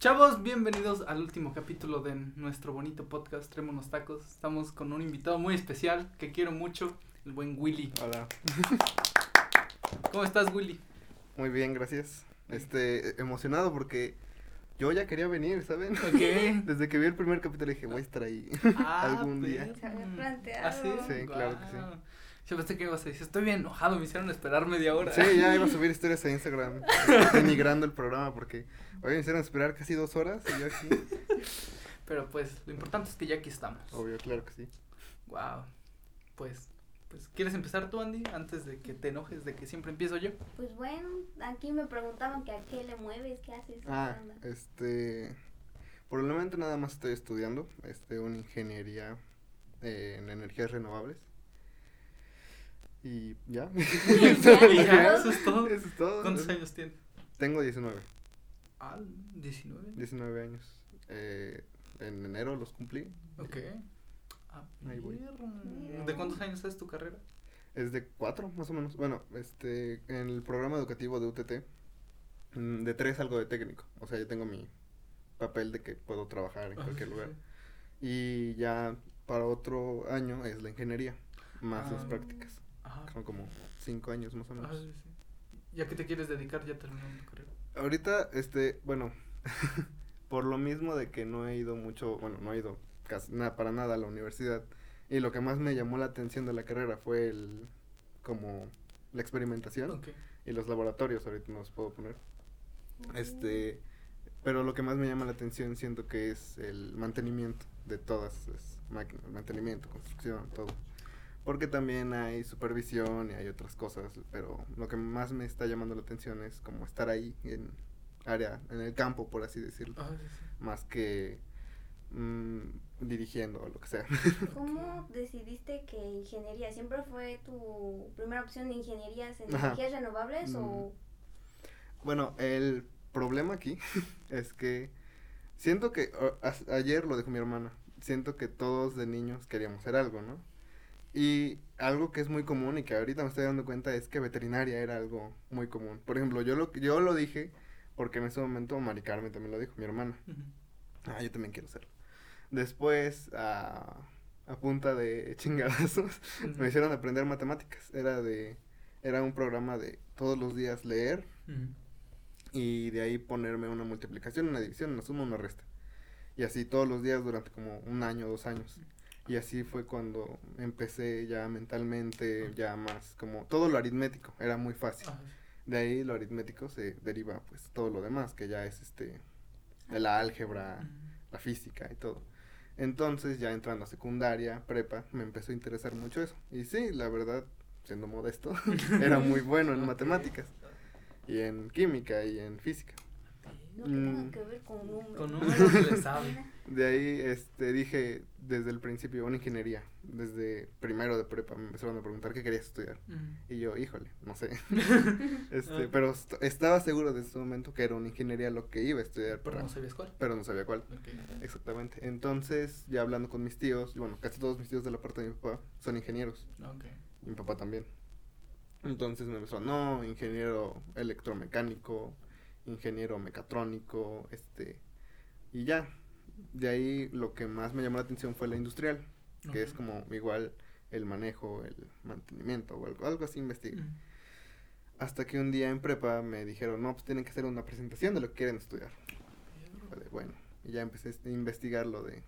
Chavos, bienvenidos al último capítulo de nuestro bonito podcast Trémonos Tacos. Estamos con un invitado muy especial que quiero mucho, el buen Willy. Hola. ¿Cómo estás, Willy? Muy bien, gracias. Este, emocionado porque yo ya quería venir, ¿saben? Ok. Desde que vi el primer capítulo dije, voy a estar ahí Ah, algún día. perro. Se había planteado. ¿Ah, sí? Sí, claro que sí. Yo pensé que ibas a decir, estoy bien enojado, me hicieron esperar media hora. Sí, ya iba a subir historias a Instagram denigrando el programa porque hoy me hicieron esperar casi dos horas y yo aquí. Pero pues, lo importante es que ya aquí estamos. Obvio, claro que sí. Wow. Pues, pues, ¿quieres empezar tú, Andy? Antes de que te enojes de que siempre empiezo yo. Pues bueno, aquí me preguntaban que a qué le mueves, qué haces. Ah, este, por el momento nada más estoy estudiando, este, una ingeniería eh, en energías renovables. Y ya. Eso es todo. Eso es todo. ¿Cuántos años tienes? Tengo 19. Ah, 19. 19 años. Eh, en enero los cumplí. Ok. Ah, Ahí voy. perro. ¿De cuántos años es tu carrera? Es de cuatro, más o menos. Bueno, este, en el programa educativo de UTT, mm, de tres algo de técnico. O sea, yo tengo mi papel de que puedo trabajar en Ah, cualquier sí, lugar. sí. Y ya para otro año es la ingeniería, más las Ah. prácticas. Ajá. Son como cinco años más o Ah, menos. sí, sí. Ya que te quieres dedicar, ya terminando carrera. Ahorita, este, bueno, por lo mismo de que no he ido mucho, bueno, no he ido casi nada para nada a la universidad. Y lo que más me llamó la atención de la carrera fue el, como, la experimentación y los laboratorios, ahorita no los puedo poner. Este, pero lo que más me llama la atención siento que es el mantenimiento de todas las máquinas, mantenimiento, construcción, todo. Porque también hay supervisión y hay otras cosas, pero lo que más me está llamando la atención es como estar ahí en área, en el campo, por así decirlo, Ah, sí, sí. más que mm, dirigiendo o lo que sea. ¿Cómo decidiste que ingeniería? ¿Siempre fue tu primera opción de ingenierías en Ajá. energías renovables o...? Bueno, el problema aquí es que siento que a- ayer lo dijo mi hermana, siento que todos de niños queríamos ser algo, ¿no? Y algo que es muy común y que ahorita me estoy dando cuenta es que veterinaria era algo muy común. Por ejemplo, yo lo yo lo dije porque en ese momento Mari Carmen también lo dijo, mi hermana. Ah, yo también quiero serlo. Después, a, a punta de chingadazos, me hicieron aprender matemáticas. Era de era un programa de todos los días leer y de ahí ponerme una multiplicación, una división, una suma, una resta. Y así todos los días durante como un año, dos años. Y así fue cuando empecé ya mentalmente, ya más como todo lo aritmético, era muy fácil. De ahí lo aritmético se deriva pues todo lo demás, que ya es este, de la álgebra, la física y todo. Entonces ya entrando a secundaria, prepa, me empezó a interesar mucho eso. Y sí, la verdad, siendo modesto, era muy bueno en matemáticas y en química y en física. No que tenga Mm. que ver con números. Con números le sabe. De ahí este dije desde el principio una ingeniería, desde primero de prepa me empezaron a preguntar qué querías estudiar. Ujú. Y yo, híjole, no sé. este, pero est- estaba seguro desde ese momento que era una ingeniería lo que iba a estudiar, Pero para- no sabías cuál. pero no sabía cuál. Exactamente. Entonces, ya hablando con mis tíos, y bueno, casi todos mis tíos de la parte de mi papá son ingenieros, Ok. y mi papá también. Entonces me empezó, no, ingeniero electromecánico, ingeniero mecatrónico, este, y ya. De ahí lo que más me llamó la atención fue la industrial, que es como igual el manejo, el mantenimiento o algo, algo así investigué. Ujú. Hasta que un día en prepa me dijeron, no, pues tienen que hacer una presentación de lo que quieren estudiar. Bueno, y ya empecé a investigar lo de...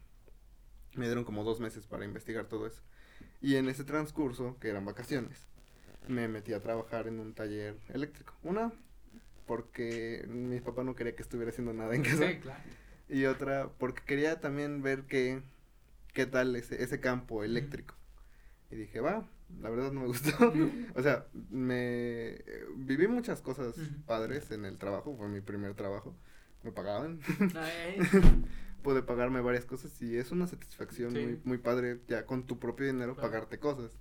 Me dieron como dos meses para investigar todo eso. Y en ese transcurso, que eran vacaciones, me metí a trabajar en un taller eléctrico. Una, porque mi papá no quería que estuviera haciendo nada en casa. Sí, claro. Y otra, porque quería también ver qué, qué tal ese, ese campo eléctrico. Y dije, va, la verdad no me gustó. o sea, me viví muchas cosas padres en el trabajo, fue mi primer trabajo. Me pagaban, pude pagarme varias cosas y es una satisfacción Sí. muy, muy padre ya con tu propio dinero Claro. pagarte cosas.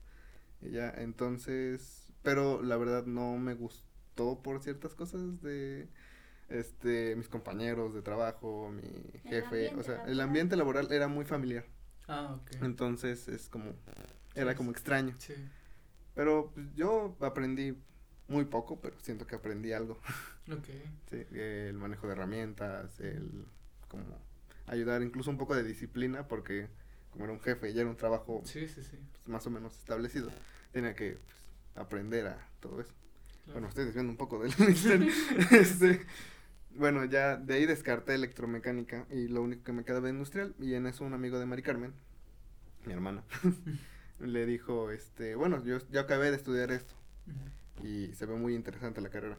Y ya, entonces, pero la verdad no me gustó por ciertas cosas de este mis compañeros de trabajo, mi jefe, o sea, el ambiente laboral era muy familiar. Ah, ok. Entonces es como era Sí, como extraño. Sí. Pero pues, yo aprendí muy poco, pero siento que aprendí algo. Ok. Sí, el manejo de herramientas, el como ayudar incluso un poco de disciplina porque como era un jefe y ya era un trabajo Sí, sí, sí. pues, más o menos establecido, tenía que pues, aprender a todo eso. Bueno, estoy desviando un poco del misterio. este, bueno, ya de ahí descarté electromecánica y lo único que me quedaba era industrial y en eso un amigo de Mari Carmen, mi hermana, le dijo, este, bueno, yo, yo acabé de estudiar esto y se ve muy interesante la carrera.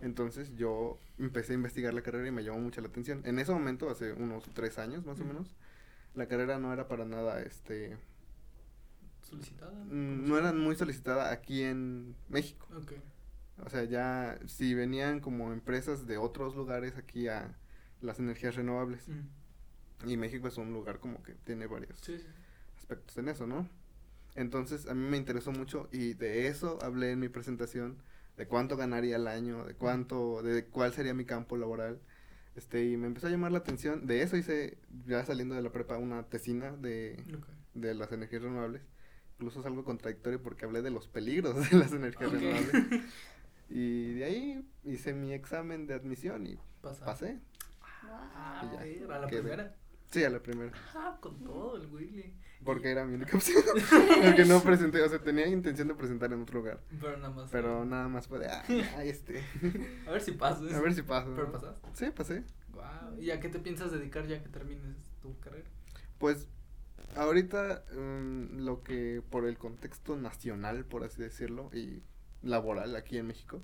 Entonces yo empecé a investigar la carrera y me llamó mucho la atención. En ese momento, hace unos tres años más o menos, la carrera no era para nada, este, ¿Solicitada? mm, no era muy solicitada aquí en México. Ok. O sea, ya si venían como empresas de otros lugares aquí a las energías renovables. Mm. Y México es un lugar como que tiene varios Sí, sí. aspectos en eso, ¿no? Entonces a mí me interesó mucho y de eso hablé en mi presentación, de cuánto ganaría al año, de cuánto, de cuál sería mi campo laboral. Este, y me empezó a llamar la atención. De eso hice, ya saliendo de la prepa, una tesina de, de las energías renovables. Incluso es algo contradictorio porque hablé de los peligros de las energías renovables. Y de ahí hice mi examen de admisión y pasé. Ah, Y ya, perra, la quedé. primera. Sí, a la primera. Ah, con todo el Willy. Porque era mi única opción. porque no presenté, o sea, tenía intención de presentar en otro lugar. Pero nada más. Pero nada más fue de, ah, este. A ver si pasas. A ver si paso. Pero ¿no? pasaste. Sí, pasé. Wow. ¿Y a qué te piensas dedicar ya que termines tu carrera? Pues ahorita mm, lo que por el contexto nacional, por así decirlo, y laboral aquí en México,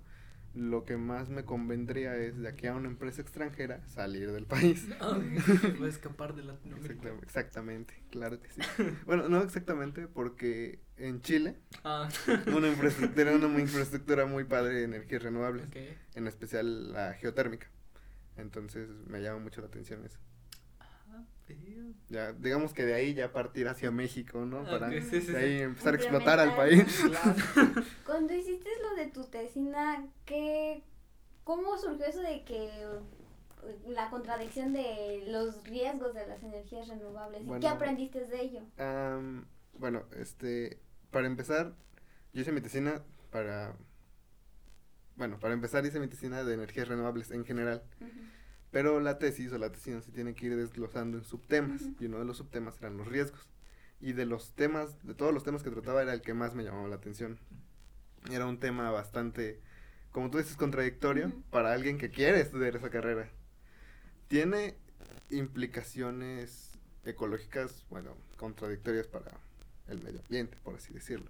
lo que más me convendría es de aquí a una empresa extranjera salir del país. A escapar de Latinoamérica. Exactamente, exactamente, claro que sí. Bueno, no exactamente porque en Chile Ah, una infraestructura, una infraestructura muy padre de energías renovables, en especial la geotérmica. Entonces me llama mucho la atención eso. Ya, digamos que de ahí ya partir hacia México, ¿no? Para Ok, sí, sí, de ahí sí. empezar a explotar al país. Claro. Cuando hiciste lo de tu tesina, ¿qué, ¿cómo surgió eso de que eh, la contradicción de los riesgos de las energías renovables? ¿Y Bueno. qué aprendiste de ello? Bueno, este, para empezar, yo hice mi tesina para, bueno, para empezar hice mi tesina de energías renovables en general. Pero la tesis o la tesina se tiene que ir desglosando en subtemas, y uno de los subtemas eran los riesgos, y de los temas, de todos los temas que trataba era el que más me llamaba la atención. Era un tema bastante, como tú dices, contradictorio para alguien que quiere estudiar esa carrera. Tiene implicaciones ecológicas, bueno, contradictorias para el medio ambiente, por así decirlo.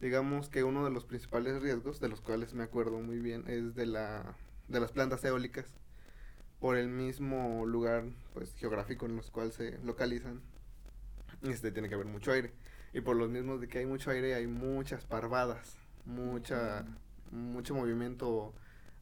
Digamos que uno de los principales riesgos, de los cuales me acuerdo muy bien, es de la de las plantas eólicas, por el mismo lugar pues geográfico en los cuales se localizan, este tiene que haber mucho aire. Y por los mismos de que hay mucho aire, hay muchas parvadas, mucha, mucho movimiento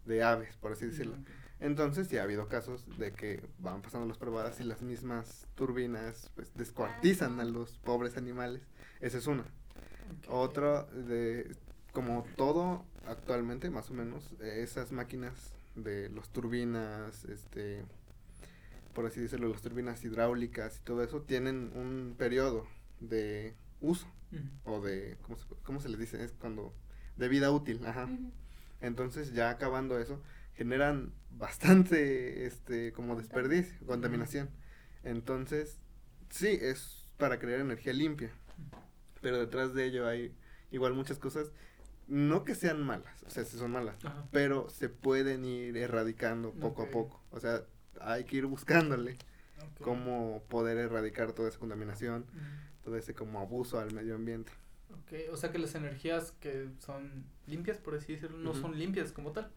de aves, por así decirlo. Ok. Entonces sí ha habido casos de que van pasando las probadas y las mismas turbinas pues descuartizan a los pobres animales. Esa es una. Ok. Otro de como todo actualmente más o menos esas máquinas de las turbinas, este por así decirlo, las turbinas hidráulicas y todo eso tienen un periodo de uso o de ¿cómo se, cómo se les dice? Es cuando de vida útil, ajá. Entonces, ya acabando eso, generan bastante, este, como desperdicio, contaminación. Entonces, sí, es para crear energía limpia. Pero detrás de ello hay igual muchas cosas, no que sean malas, o sea, sí son malas, Ajá. pero se pueden ir erradicando poco a poco. O sea, hay que ir buscándole cómo poder erradicar toda esa contaminación, Ujú. todo ese como abuso al medio ambiente. Ok, o sea que las energías que son limpias, por así decirlo, no son limpias como tal.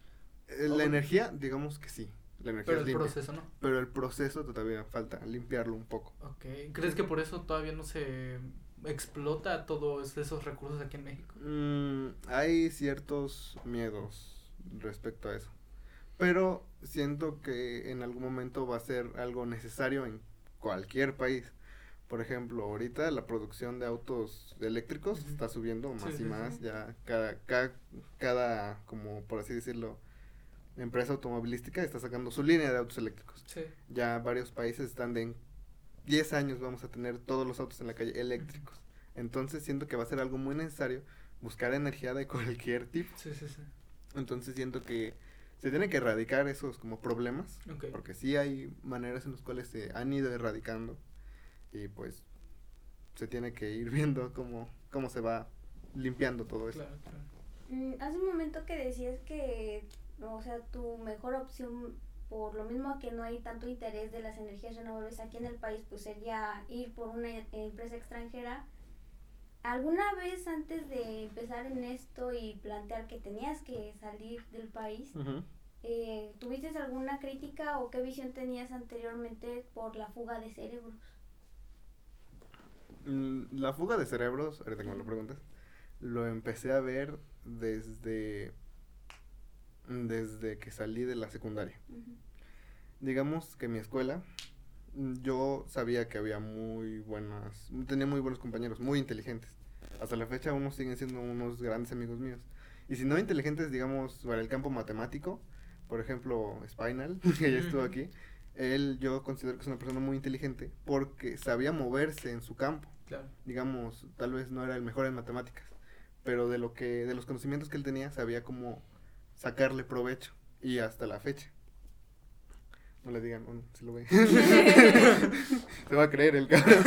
Eh. La energía, digamos que sí, la energía Pero es el limpia. proceso no. pero el proceso todavía falta limpiarlo un poco. Ok, ¿crees que por eso todavía no se explota todos esos recursos aquí en México? Mm, hay ciertos miedos respecto a eso, pero siento que en algún momento va a ser algo necesario en cualquier país. Por ejemplo, ahorita la producción de autos eléctricos está subiendo más sí, y más, sí. ya cada, cada, cada, como por así decirlo, empresa automovilística está sacando su línea de autos eléctricos. Ya varios países están de 10 años vamos a tener todos los autos en la calle eléctricos. Entonces siento que va a ser algo muy necesario buscar energía de cualquier tipo. Sí, sí, sí. Entonces siento que se tiene que erradicar esos como problemas, Ok. porque sí hay maneras en las cuales se han ido erradicando y pues se tiene que ir viendo cómo, cómo se va limpiando todo eso. Claro, claro. Mm, Hace un momento que decías que, o sea, tu mejor opción, por lo mismo que no hay tanto interés de las energías renovables aquí en el país, pues sería ir por una e- empresa extranjera. ¿Alguna vez antes de empezar en esto y plantear que tenías que salir del país, eh, tuviste alguna crítica o qué visión tenías anteriormente por la fuga de cerebros? Mm, La fuga de cerebros, ahorita que me lo preguntas, lo empecé a ver desde, desde que salí de la secundaria. Digamos que mi escuela, yo sabía que había muy buenas, tenía muy buenos compañeros, muy inteligentes. Hasta la fecha unos siguen siendo unos grandes amigos míos. Y si no inteligentes, digamos, para el campo matemático, por ejemplo, Spinal, que ya estuvo aquí, él yo considero que es una persona muy inteligente porque sabía moverse en su campo Claro. digamos, tal vez no era el mejor en matemáticas, pero de lo que, de los conocimientos que él tenía, sabía cómo sacarle provecho, y hasta la fecha. No le digan, bueno, se lo ve. se va a creer el cabrón.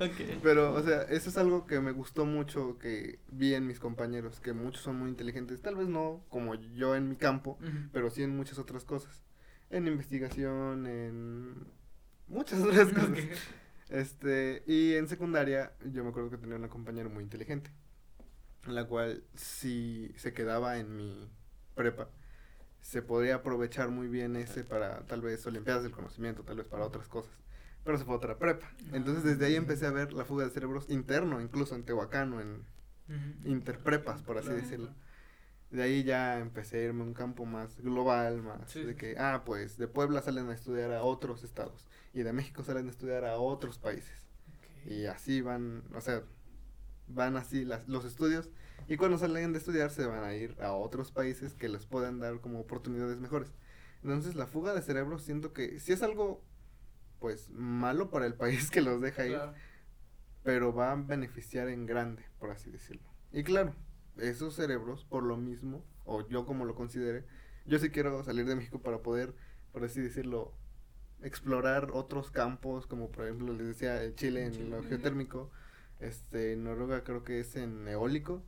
Ok. Pero, o sea, eso es algo que me gustó mucho que vi en mis compañeros, que muchos son muy inteligentes, tal vez no como yo en mi campo, pero sí en muchas otras cosas. En investigación, en muchas otras cosas. Este, y en secundaria yo me acuerdo que tenía una compañera muy inteligente, la cual si se quedaba en mi prepa, se podría aprovechar muy bien ese para tal vez olimpiadas del conocimiento, tal vez para otras cosas, pero se fue a otra prepa. Entonces desde ahí empecé a ver la fuga de cerebros interno, incluso en Tehuacán o en interprepas, por así decirlo. De ahí ya empecé a irme a un campo más global, más Sí, de que, ah, pues de Puebla salen a estudiar a otros estados y de México salen a estudiar a otros países. Y así van, o sea, van así las, los estudios y cuando salen de estudiar se van a ir a otros países que les puedan dar como oportunidades mejores. Entonces la fuga de cerebros siento que sí es algo pues malo para el país que los deja ir, Claro. pero va a beneficiar en grande, por así decirlo. Y claro, esos cerebros, por lo mismo, o yo como lo considere, yo sí quiero salir de México para poder, por así decirlo, explorar otros campos, como por ejemplo les decía, el Chile en Chile. lo geotérmico, este, Noruega creo que es en eólico,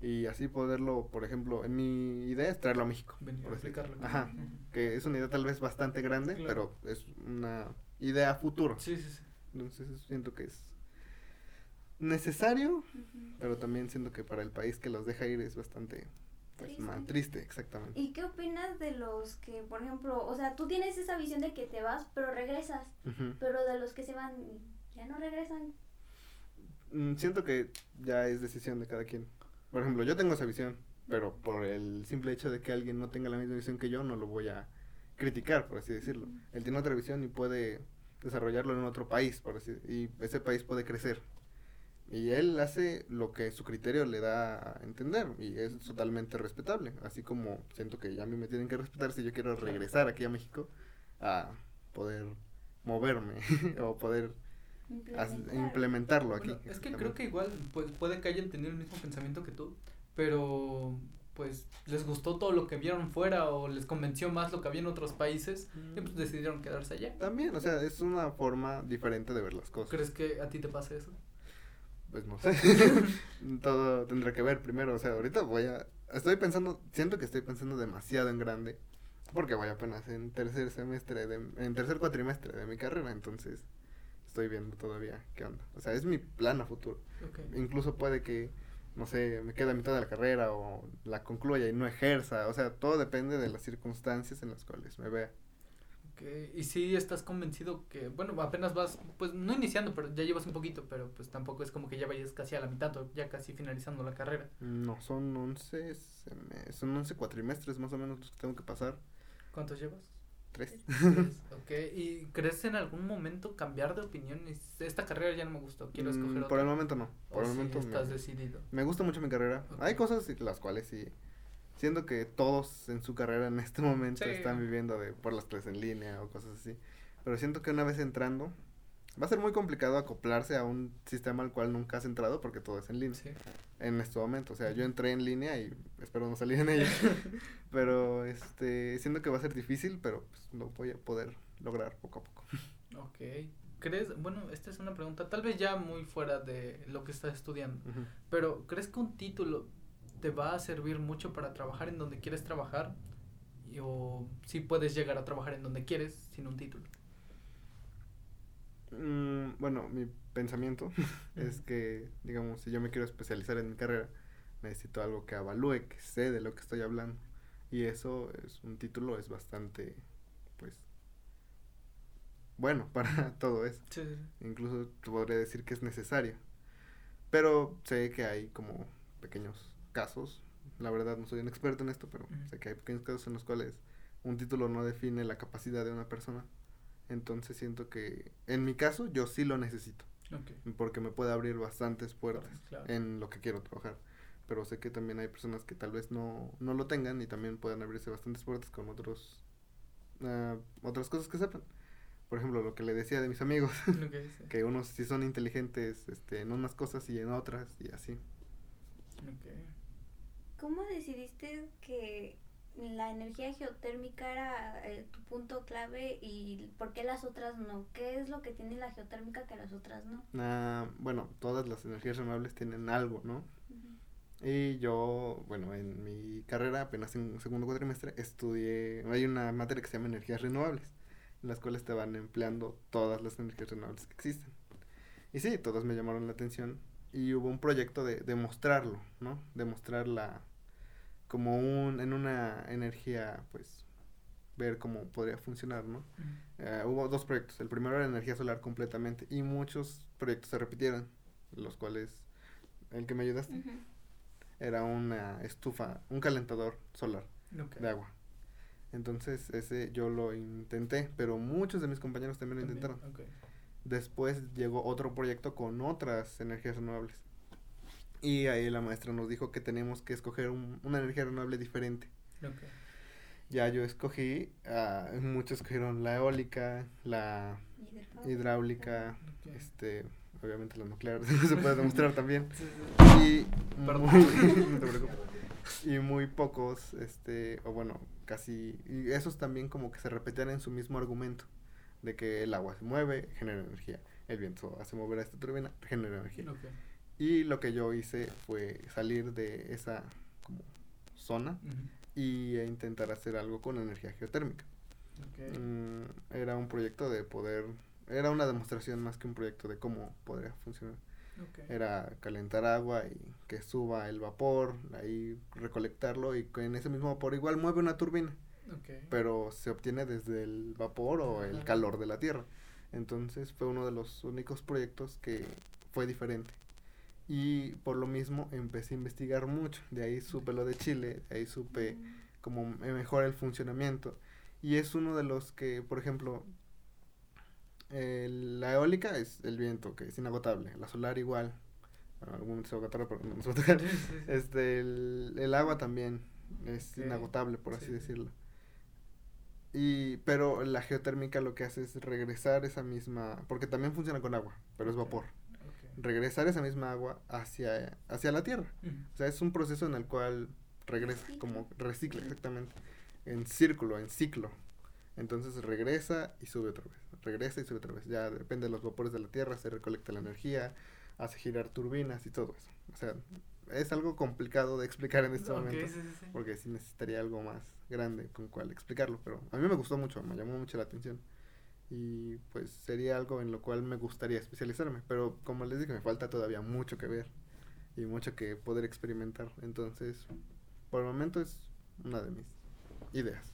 y así poderlo, por ejemplo, en mi idea es traerlo a México. Venir a aplicarlo. Ajá, que es una idea tal vez bastante grande, Claro. pero es una idea futuro. Sí, sí, sí. Entonces siento que es necesario, pero también siento que para el país que los deja ir es bastante pues, Triste. triste, exactamente. ¿Y qué opinas de los que, por ejemplo, o sea, tú tienes esa visión de que te vas, pero regresas, pero de los que se van ya no regresan? Mm, siento que ya es decisión de cada quien. Por ejemplo, yo tengo esa visión, pero por el simple hecho de que alguien no tenga la misma visión que yo, no lo voy a criticar, por así decirlo. Él tiene otra visión y puede desarrollarlo en otro país, por así y ese país puede crecer. Y él hace lo que su criterio le da a entender y es totalmente respetable, así como siento que ya a mí me tienen que respetar si yo quiero regresar aquí a México a poder moverme o poder implementarlo aquí. Bueno, es que creo que igual pues, puede que hayan tenido el mismo pensamiento que tú, pero pues les gustó todo lo que vieron fuera o les convenció más lo que había en otros países y pues decidieron quedarse allá. También, o sea, es una forma diferente de ver las cosas. ¿Crees que a ti te pasa eso? Pues no sé. Todo tendrá que ver primero. O sea, ahorita voy a. Estoy pensando. Siento que estoy pensando demasiado en grande. Porque voy apenas en tercer semestre. De, en tercer cuatrimestre de mi carrera. Entonces. Estoy viendo todavía qué onda. O sea, es mi plan a futuro. Incluso puede que. No sé, me quede a mitad de la carrera o la concluya y no ejerza. O sea, todo depende de las circunstancias en las cuales me vea. Ok, y si estás convencido que, bueno, apenas vas, pues no iniciando, pero ya llevas un poquito, pero pues tampoco es como que ya vayas casi a la mitad o ya casi finalizando la carrera. No, son 11, seme- son 11 cuatrimestres más o menos los que tengo que pasar. ¿Cuántos llevas? Tres. Tres, ok, ¿y crees en algún momento cambiar de opinión? Esta carrera ya no me gustó, quiero escoger Mm, otra. Por el momento no. Por ¿O el sí momento estás me, decidido. me gusta mucho mi carrera. Ok. Hay cosas las cuales sí. Siendo que todos en su carrera en este momento Sí. están viviendo de por las clases en línea o cosas así. Pero siento que una vez entrando, va a ser muy complicado acoplarse a un sistema al cual nunca has entrado porque todo es en línea. Sí. En este momento, o sea, yo entré en línea y espero no salir en ella. pero este, siento que va a ser difícil, pero pues, lo voy a poder lograr poco a poco. Ok. ¿Crees, bueno, esta es una pregunta tal vez ya muy fuera de lo que estás estudiando, pero ¿crees que un título te va a servir mucho para trabajar en donde quieres trabajar? Y- o si puedes llegar a trabajar en donde quieres sin un título. Mm, bueno, mi pensamiento es que, digamos, si yo me quiero especializar en mi carrera, necesito algo que avalúe, que sé de lo que estoy hablando. Y eso es un título, es bastante, pues, bueno para todo eso. Sí, sí, sí. Incluso te podría decir que es necesario. Pero sé que hay como pequeños casos. La verdad no soy un experto en esto, pero sé que hay pequeños casos en los cuales un título no define la capacidad de una persona. Entonces siento que en mi caso yo sí lo necesito. Porque me puede abrir bastantes puertas Claro. en lo que quiero trabajar. Pero sé que también hay personas que tal vez no, no lo tengan y también pueden abrirse bastantes puertas con otros ah, otras cosas que sepan. Por ejemplo, lo que le decía de mis amigos, sí. que unos sí son inteligentes este, en unas cosas y en otras y así. Ok. ¿Cómo decidiste que la energía geotérmica era eh, tu punto clave y por qué las otras no? ¿Qué es lo que tiene la geotérmica que las otras no? Ah, bueno, todas las energías renovables tienen algo, ¿no? Y yo, bueno, en mi carrera, apenas en segundo cuatrimestre, estudié, hay una materia que se llama energías renovables, en las cuales te van empleando todas las energías renovables que existen. Y sí, todas me llamaron la atención y hubo un proyecto de demostrarlo, ¿no? Demostrarla como un, en una energía, pues, ver cómo podría funcionar, ¿no? Eh, hubo dos proyectos. El primero era energía solar completamente y muchos proyectos se repitieron, los cuales el que me ayudaste era una estufa, un calentador solar de agua. Entonces ese yo lo intenté, pero muchos de mis compañeros también lo intentaron. Después llegó otro proyecto con otras energías renovables. Y ahí la maestra nos dijo que teníamos que escoger un- una energía renovable diferente. Ok. Ya yo escogí, ah, muchos escogieron la eólica, la Hidráulica. este, obviamente la nuclear se puede demostrar también. Sí, sí. Y Perdón. muy, no te preocupes. y muy pocos, este, o bueno, casi, y esos también como que se repetían en su mismo argumento, de que el agua se mueve, genera energía, el viento hace mover a esta turbina, genera energía. Ok. Y lo que yo hice fue salir de esa como zona y e intentar hacer algo con energía geotérmica. Mm, era un proyecto de poder, era una demostración más que un proyecto de cómo podría funcionar. Era calentar agua y que suba el vapor, ahí recolectarlo y en ese mismo vapor igual mueve una turbina, pero se obtiene desde el vapor o el calor de la tierra. Entonces fue uno de los únicos proyectos que fue diferente. Y por lo mismo empecé a investigar mucho. De ahí supe lo de Chile, de ahí supe Mm. como mejor el funcionamiento. Y es uno de los que, por ejemplo, la eólica es el viento, que es inagotable. La solar igual. Bueno, algún se va a pero no nos va a tocar. Sí, sí, sí. Este, el, el agua también es inagotable, por así sí. decirlo. Y, pero la geotérmica lo que hace es regresar esa misma, porque también funciona con agua, pero es vapor. Regresar esa misma agua hacia, hacia la tierra. O sea, es un proceso en el cual regresa, Recicla. como recicla exactamente, en círculo, en ciclo. Entonces regresa y sube otra vez, regresa y sube otra vez. Ya depende de los vapores de la tierra, se recolecta la energía, hace girar turbinas y todo eso. O sea, es algo complicado de explicar en este momento, sí, sí, sí. porque sí necesitaría algo más grande con cual explicarlo, pero a mí me gustó mucho, me llamó mucho la atención. Y pues sería algo en lo cual me gustaría especializarme, pero como les dije, me falta todavía mucho que ver y mucho que poder experimentar. Entonces, por el momento es una de mis ideas.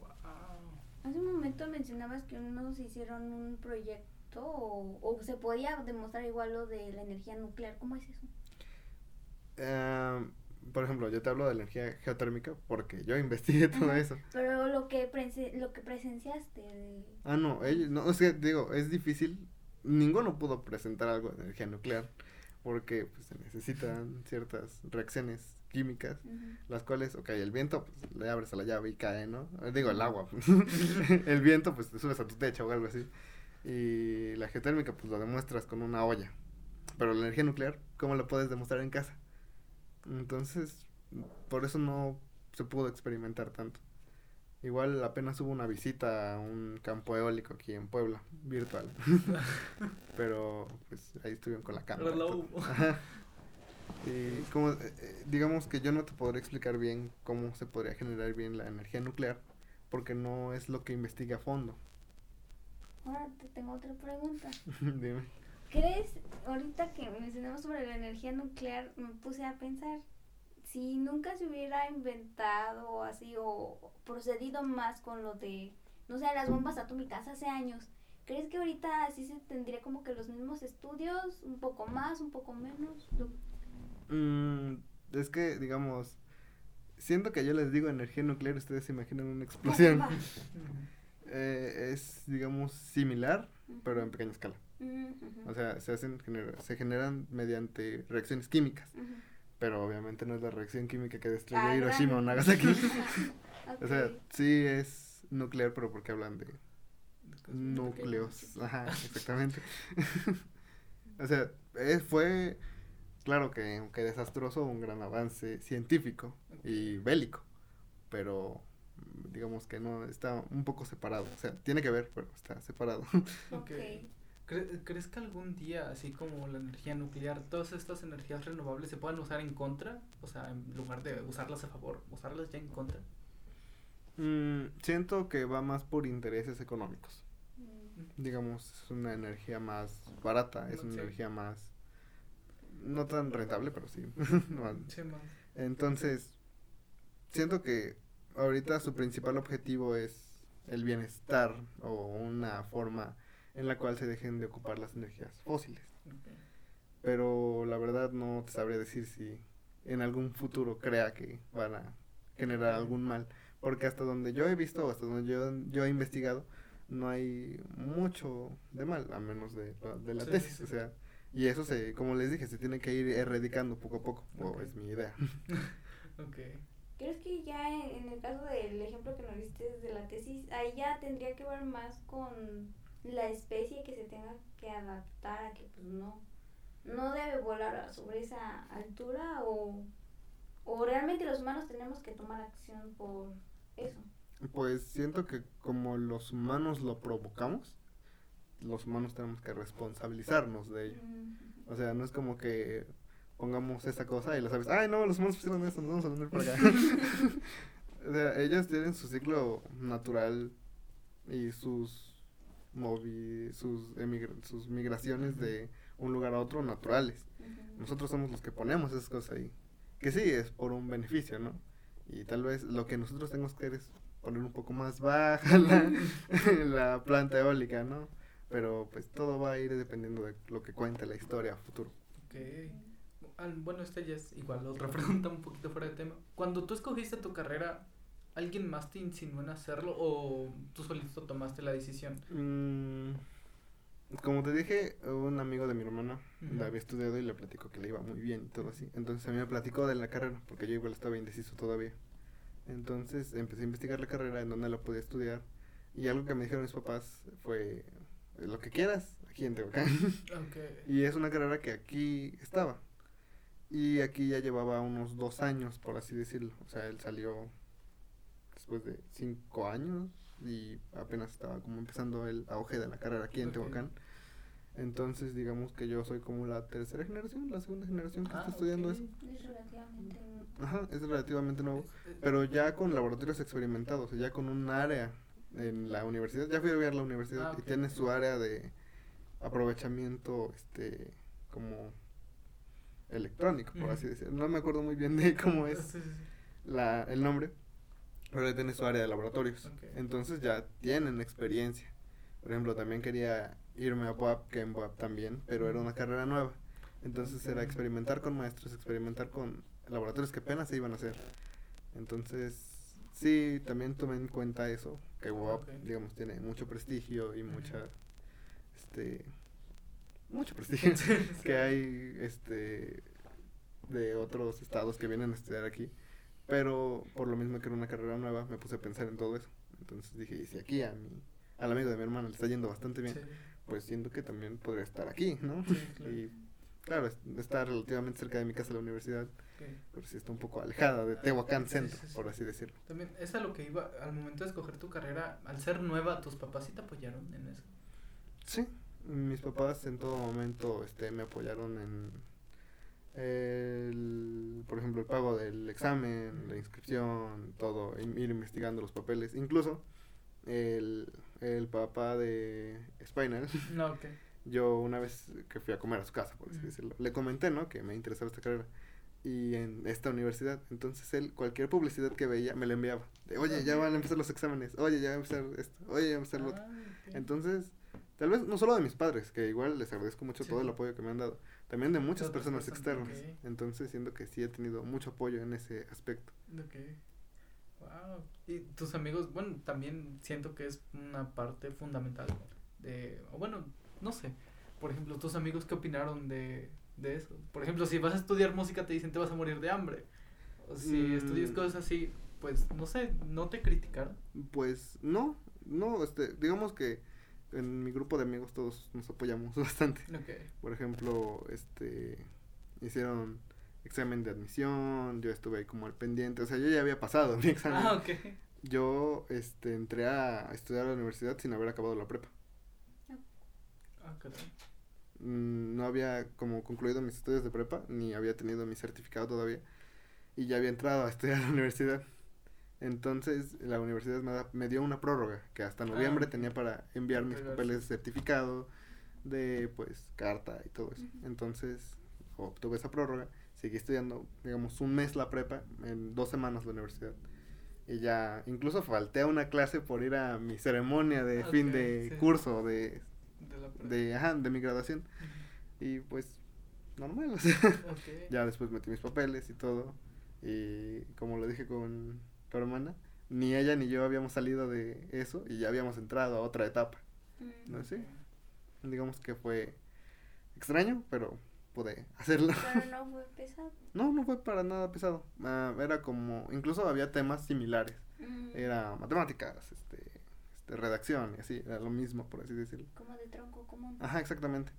Wow. Hace un momento mencionabas que unos hicieron un proyecto o, o se podía demostrar igual lo de la energía nuclear. ¿Cómo es eso? Ah, por ejemplo, yo te hablo de energía geotérmica porque yo investigué todo Ajá. eso. Pero lo que lo que presenciaste de- Ah, no, ellos, no, o sea, digo, es difícil. Ninguno pudo presentar algo de energía nuclear porque pues, se necesitan ciertas reacciones químicas, las cuales, ok, el viento, pues le abres a la llave y cae, ¿no? Eh, Digo, el agua, pues. el viento, pues te subes a tu techo o algo así. Y la geotérmica, pues lo demuestras con una olla. Pero la energía nuclear, ¿cómo la puedes demostrar en casa? Entonces, por eso no se pudo experimentar tanto. Igual apenas hubo una visita a un campo eólico aquí en Puebla, virtual. Pero pues ahí estuvieron con la cámara. y Pero la todo. hubo. Ajá. Y como, eh, eh, digamos que yo no te podré explicar bien cómo se podría generar bien la energía nuclear, porque no es lo que investiga a fondo. Ahora te tengo otra pregunta. Dime. ¿Crees, ahorita que mencionamos sobre la energía nuclear, me puse a pensar, si nunca se hubiera inventado así o procedido más con lo de, no sé, las bombas atómicas hace años, ¿crees que ahorita así se tendría como que los mismos estudios, un poco más, un poco menos? Mm, es que, digamos, siento que yo les digo energía nuclear, ustedes se imaginan una explosión. Eh, es, digamos, similar, pero en pequeña escala. O sea, se hacen, genera- se generan mediante reacciones químicas, pero obviamente no es la reacción química que destruyó Ah, Hiroshima o. Nagasaki. O sea, sí es nuclear, pero porque hablan de Núcleos. Ajá, exactamente. o sea, eh, fue, claro que aunque desastroso, un gran avance científico y bélico, pero digamos que no, está un poco separado. O sea, tiene que ver, pero está separado. Ok. Ok. ¿Cre- ¿Crees que algún día, así como la energía nuclear, todas estas energías renovables se puedan usar en contra? O sea, en lugar de usarlas a favor, usarlas ya en contra. Mm, siento que va más por intereses económicos. Mm, Digamos, es una energía más barata, es una Sí. energía más... No tan rentable, pero sí. más- Sí, man. Entonces, siento que ahorita su principal objetivo es el bienestar o una forma en la cual se dejen de ocupar las energías fósiles. Pero la verdad no te sabría decir si en algún futuro crea que van a generar algún mal. Porque hasta donde yo he visto, hasta donde yo, yo he investigado, no hay mucho de mal, a menos de, la- de la Sí, tesis. sí, O sea, y eso se, como les dije, se tiene que ir erradicando poco a poco, o Ok. es mi idea. Ok. ¿Crees que ya en, en el caso del ejemplo que nos diste de la tesis, ahí ya tendría que ver más con la especie que se tenga que adaptar a que pues no, no debe volar sobre esa altura o, o realmente los humanos tenemos que tomar acción por eso? Pues siento que como los humanos lo provocamos, los humanos tenemos que responsabilizarnos de ello. O sea, no es como que pongamos esa cosa y lo sabes, ay no, los humanos pusieron esto, nos vamos a poner por acá. o sea, ellos tienen su ciclo natural y sus movi sus, sus migraciones de un lugar a otro naturales. Nosotros somos los que ponemos esas cosas ahí. Que sí, es por un beneficio, ¿no? Y tal vez lo que nosotros tenemos que hacer es poner un poco más baja la, la planta eólica, ¿no? Pero pues todo va a ir dependiendo de lo que cuente la historia a futuro. Ok. Al- Bueno, esta ya es igual otra pregunta un poquito fuera de tema. Cuando tú escogiste tu carrera, ¿alguien más te insinuó en hacerlo o tú solito tomaste la decisión? Mm, como te dije, un amigo de mi hermana la había estudiado y le platicó que le iba muy bien y todo así. Entonces a mí me platicó de la carrera, porque yo igual estaba indeciso todavía. Entonces empecé a investigar la carrera en donde la podía estudiar. Y algo que me dijeron mis papás fue, lo que quieras, aquí en Tehuacán. Y es una carrera que aquí estaba. Y aquí ya llevaba unos dos años, por así decirlo. O sea, él salió después de cinco años y apenas estaba como empezando el auge de la carrera aquí en. Tehuacán. Entonces, digamos que yo soy como la tercera generación, la segunda generación que Ah, está estudiando ok. eso. Es relativamente nuevo. Ajá, es relativamente nuevo. Pero ya con laboratorios experimentados, ya con un área en la universidad. Ya fui a ver la universidad Ah, y tiene su área de aprovechamiento, este, como electrónico, por así decirlo. No me acuerdo muy bien de cómo es Sí, sí, sí. la, el nombre, pero ya tiene su área de laboratorios. Entonces ya tienen experiencia. Por ejemplo, también quería irme a BUAP, que en BUAP también, pero era una carrera nueva. Entonces era experimentar con maestros, experimentar con laboratorios que apenas se iban a hacer. Entonces, sí, también tomé en cuenta eso, que Ok. digamos, tiene mucho prestigio y mucha, este, mucho prestigio, Sí, sí. que hay, este, de otros estados que vienen a estudiar aquí. Pero por lo mismo que era una carrera nueva, me puse a pensar en todo eso. Entonces dije, y si aquí a mi, al amigo de mi hermano le está yendo bastante bien, Sí. pues siento que también podría estar aquí, ¿no? Sí, claro. Y claro, es- está relativamente cerca de mi casa la universidad, Ok. pero sí está un poco alejada de Tehuacán Sí, Centro, sí. por así decirlo. También, es a lo que iba, al momento de escoger tu carrera, al ser nueva, tus papás sí te apoyaron en eso. Sí, mis papás en todo momento este, me apoyaron en, el, por ejemplo, el pago del examen, la inscripción, todo, ir investigando los papeles. Incluso el, el papá de Spinal, No, ok. yo una vez que fui a comer a su casa, por así decirlo, le comenté, ¿no? Que me interesaba esta carrera y en esta universidad. Entonces él, cualquier publicidad que veía, me la enviaba. De, oye, ya van a empezar los exámenes, oye, ya va a empezar esto, oye, ya va a empezar lo otro. Ah. Entonces, tal vez no solo de mis padres, que igual les agradezco mucho Sí. todo el apoyo que me han dado, también de muchas personas personas, externas. Entonces, siento que sí he tenido mucho apoyo en ese aspecto. Ok. Wow. Y tus amigos, bueno, también siento que es una parte fundamental de, o bueno, no sé. Por ejemplo, tus amigos, ¿qué opinaron de, de eso? Por ejemplo, si vas a estudiar música te dicen te vas a morir de hambre. O si Mm. estudias cosas así, pues no sé, no te criticaron. Pues no, no, este, digamos que en mi grupo de amigos todos nos apoyamos bastante. Por ejemplo, este, hicieron examen de admisión, yo estuve ahí como al pendiente, o sea, yo ya había pasado mi examen. Ah. Yo, este, entré a estudiar a la universidad sin haber acabado la prepa. Ah. Mm, no había como concluido mis estudios de prepa, ni había tenido mi certificado todavía, y ya había entrado a estudiar a la universidad. Entonces, la universidad me, dio una prórroga, que hasta noviembre ok. tenía para enviar mis papeles de certificado, de, pues, carta y todo eso. Entonces, obtuve esa prórroga, seguí estudiando, digamos, un mes la prepa, en dos semanas la universidad. Y ya, incluso falté a una clase por ir a mi ceremonia de fin de sí. curso, de, De la de, ajá, de mi graduación. Y pues, normal, o sea, ya después metí mis papeles y todo. Y como lo dije con tu hermana, ni ella ni yo habíamos salido de eso y ya habíamos entrado a otra etapa. Mm. No sé. Digamos que fue extraño, pero pude hacerlo. Pero no fue pesado. No, no fue para nada pesado. Ah, era como, incluso había temas similares. Mm. Era matemáticas, este, este, redacción y así, era lo mismo, por así decirlo. Como de tronco común. Ajá, exactamente.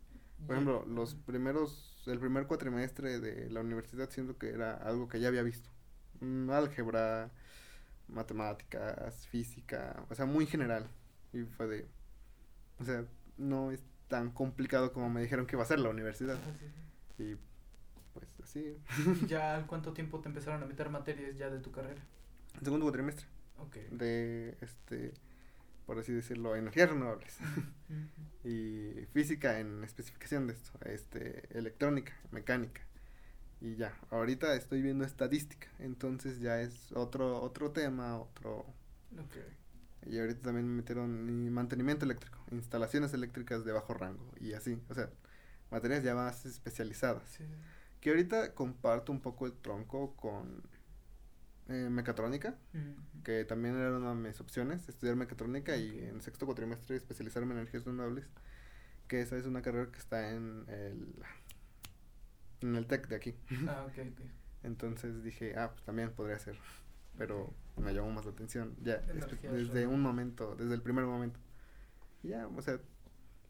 Por ejemplo, los primeros, el primer cuatrimestre de la universidad siento que era algo que ya había visto. Mm, álgebra, matemáticas, física, o sea, muy general. Y fue de, o sea, no es tan complicado como me dijeron que iba a ser la universidad. Sí. Y pues así, ¿Ya al cuánto tiempo te empezaron a meter materias ya de tu carrera? segundo cuatrimestre Ok. de, este, por así decirlo, energías renovables. Y física en especificación de esto, este, electrónica, mecánica. Y ya, ahorita estoy viendo estadística, entonces ya es otro otro tema, otro Ok. y ahorita también me metieron mantenimiento eléctrico, instalaciones eléctricas de bajo rango y así, o sea, materias ya más especializadas. Sí. Que ahorita comparto un poco el tronco con eh, mecatrónica, que también era una de mis opciones, estudiar mecatrónica y en sexto cuatrimestre especializarme en energías renovables, que esa es una carrera que está en el en el TEC de aquí. Ah, ok, ok. Entonces dije, ah, pues también podría ser, pero me llamó más la atención ya Energías desde un momento, desde el primer momento. Y ya, o sea,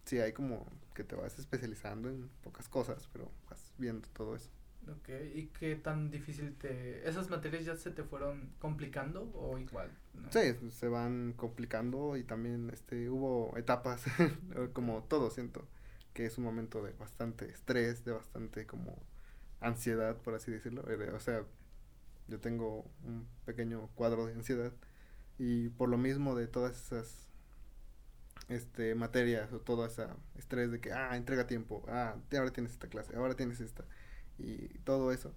sí hay como que te vas especializando en pocas cosas, pero vas viendo todo eso. Ok, ¿y qué tan difícil te... ¿Esas materias ya se te fueron complicando o igual? no? Sí, se van complicando y también este hubo etapas como todo siento que es un momento de bastante estrés, de bastante como ansiedad, por así decirlo. Eh, O sea, yo tengo un pequeño cuadro de ansiedad y por lo mismo de todas esas este materias o todo ese estrés de que ah, entrega tiempo, ah, ahora tienes esta clase, ahora tienes esta y todo eso.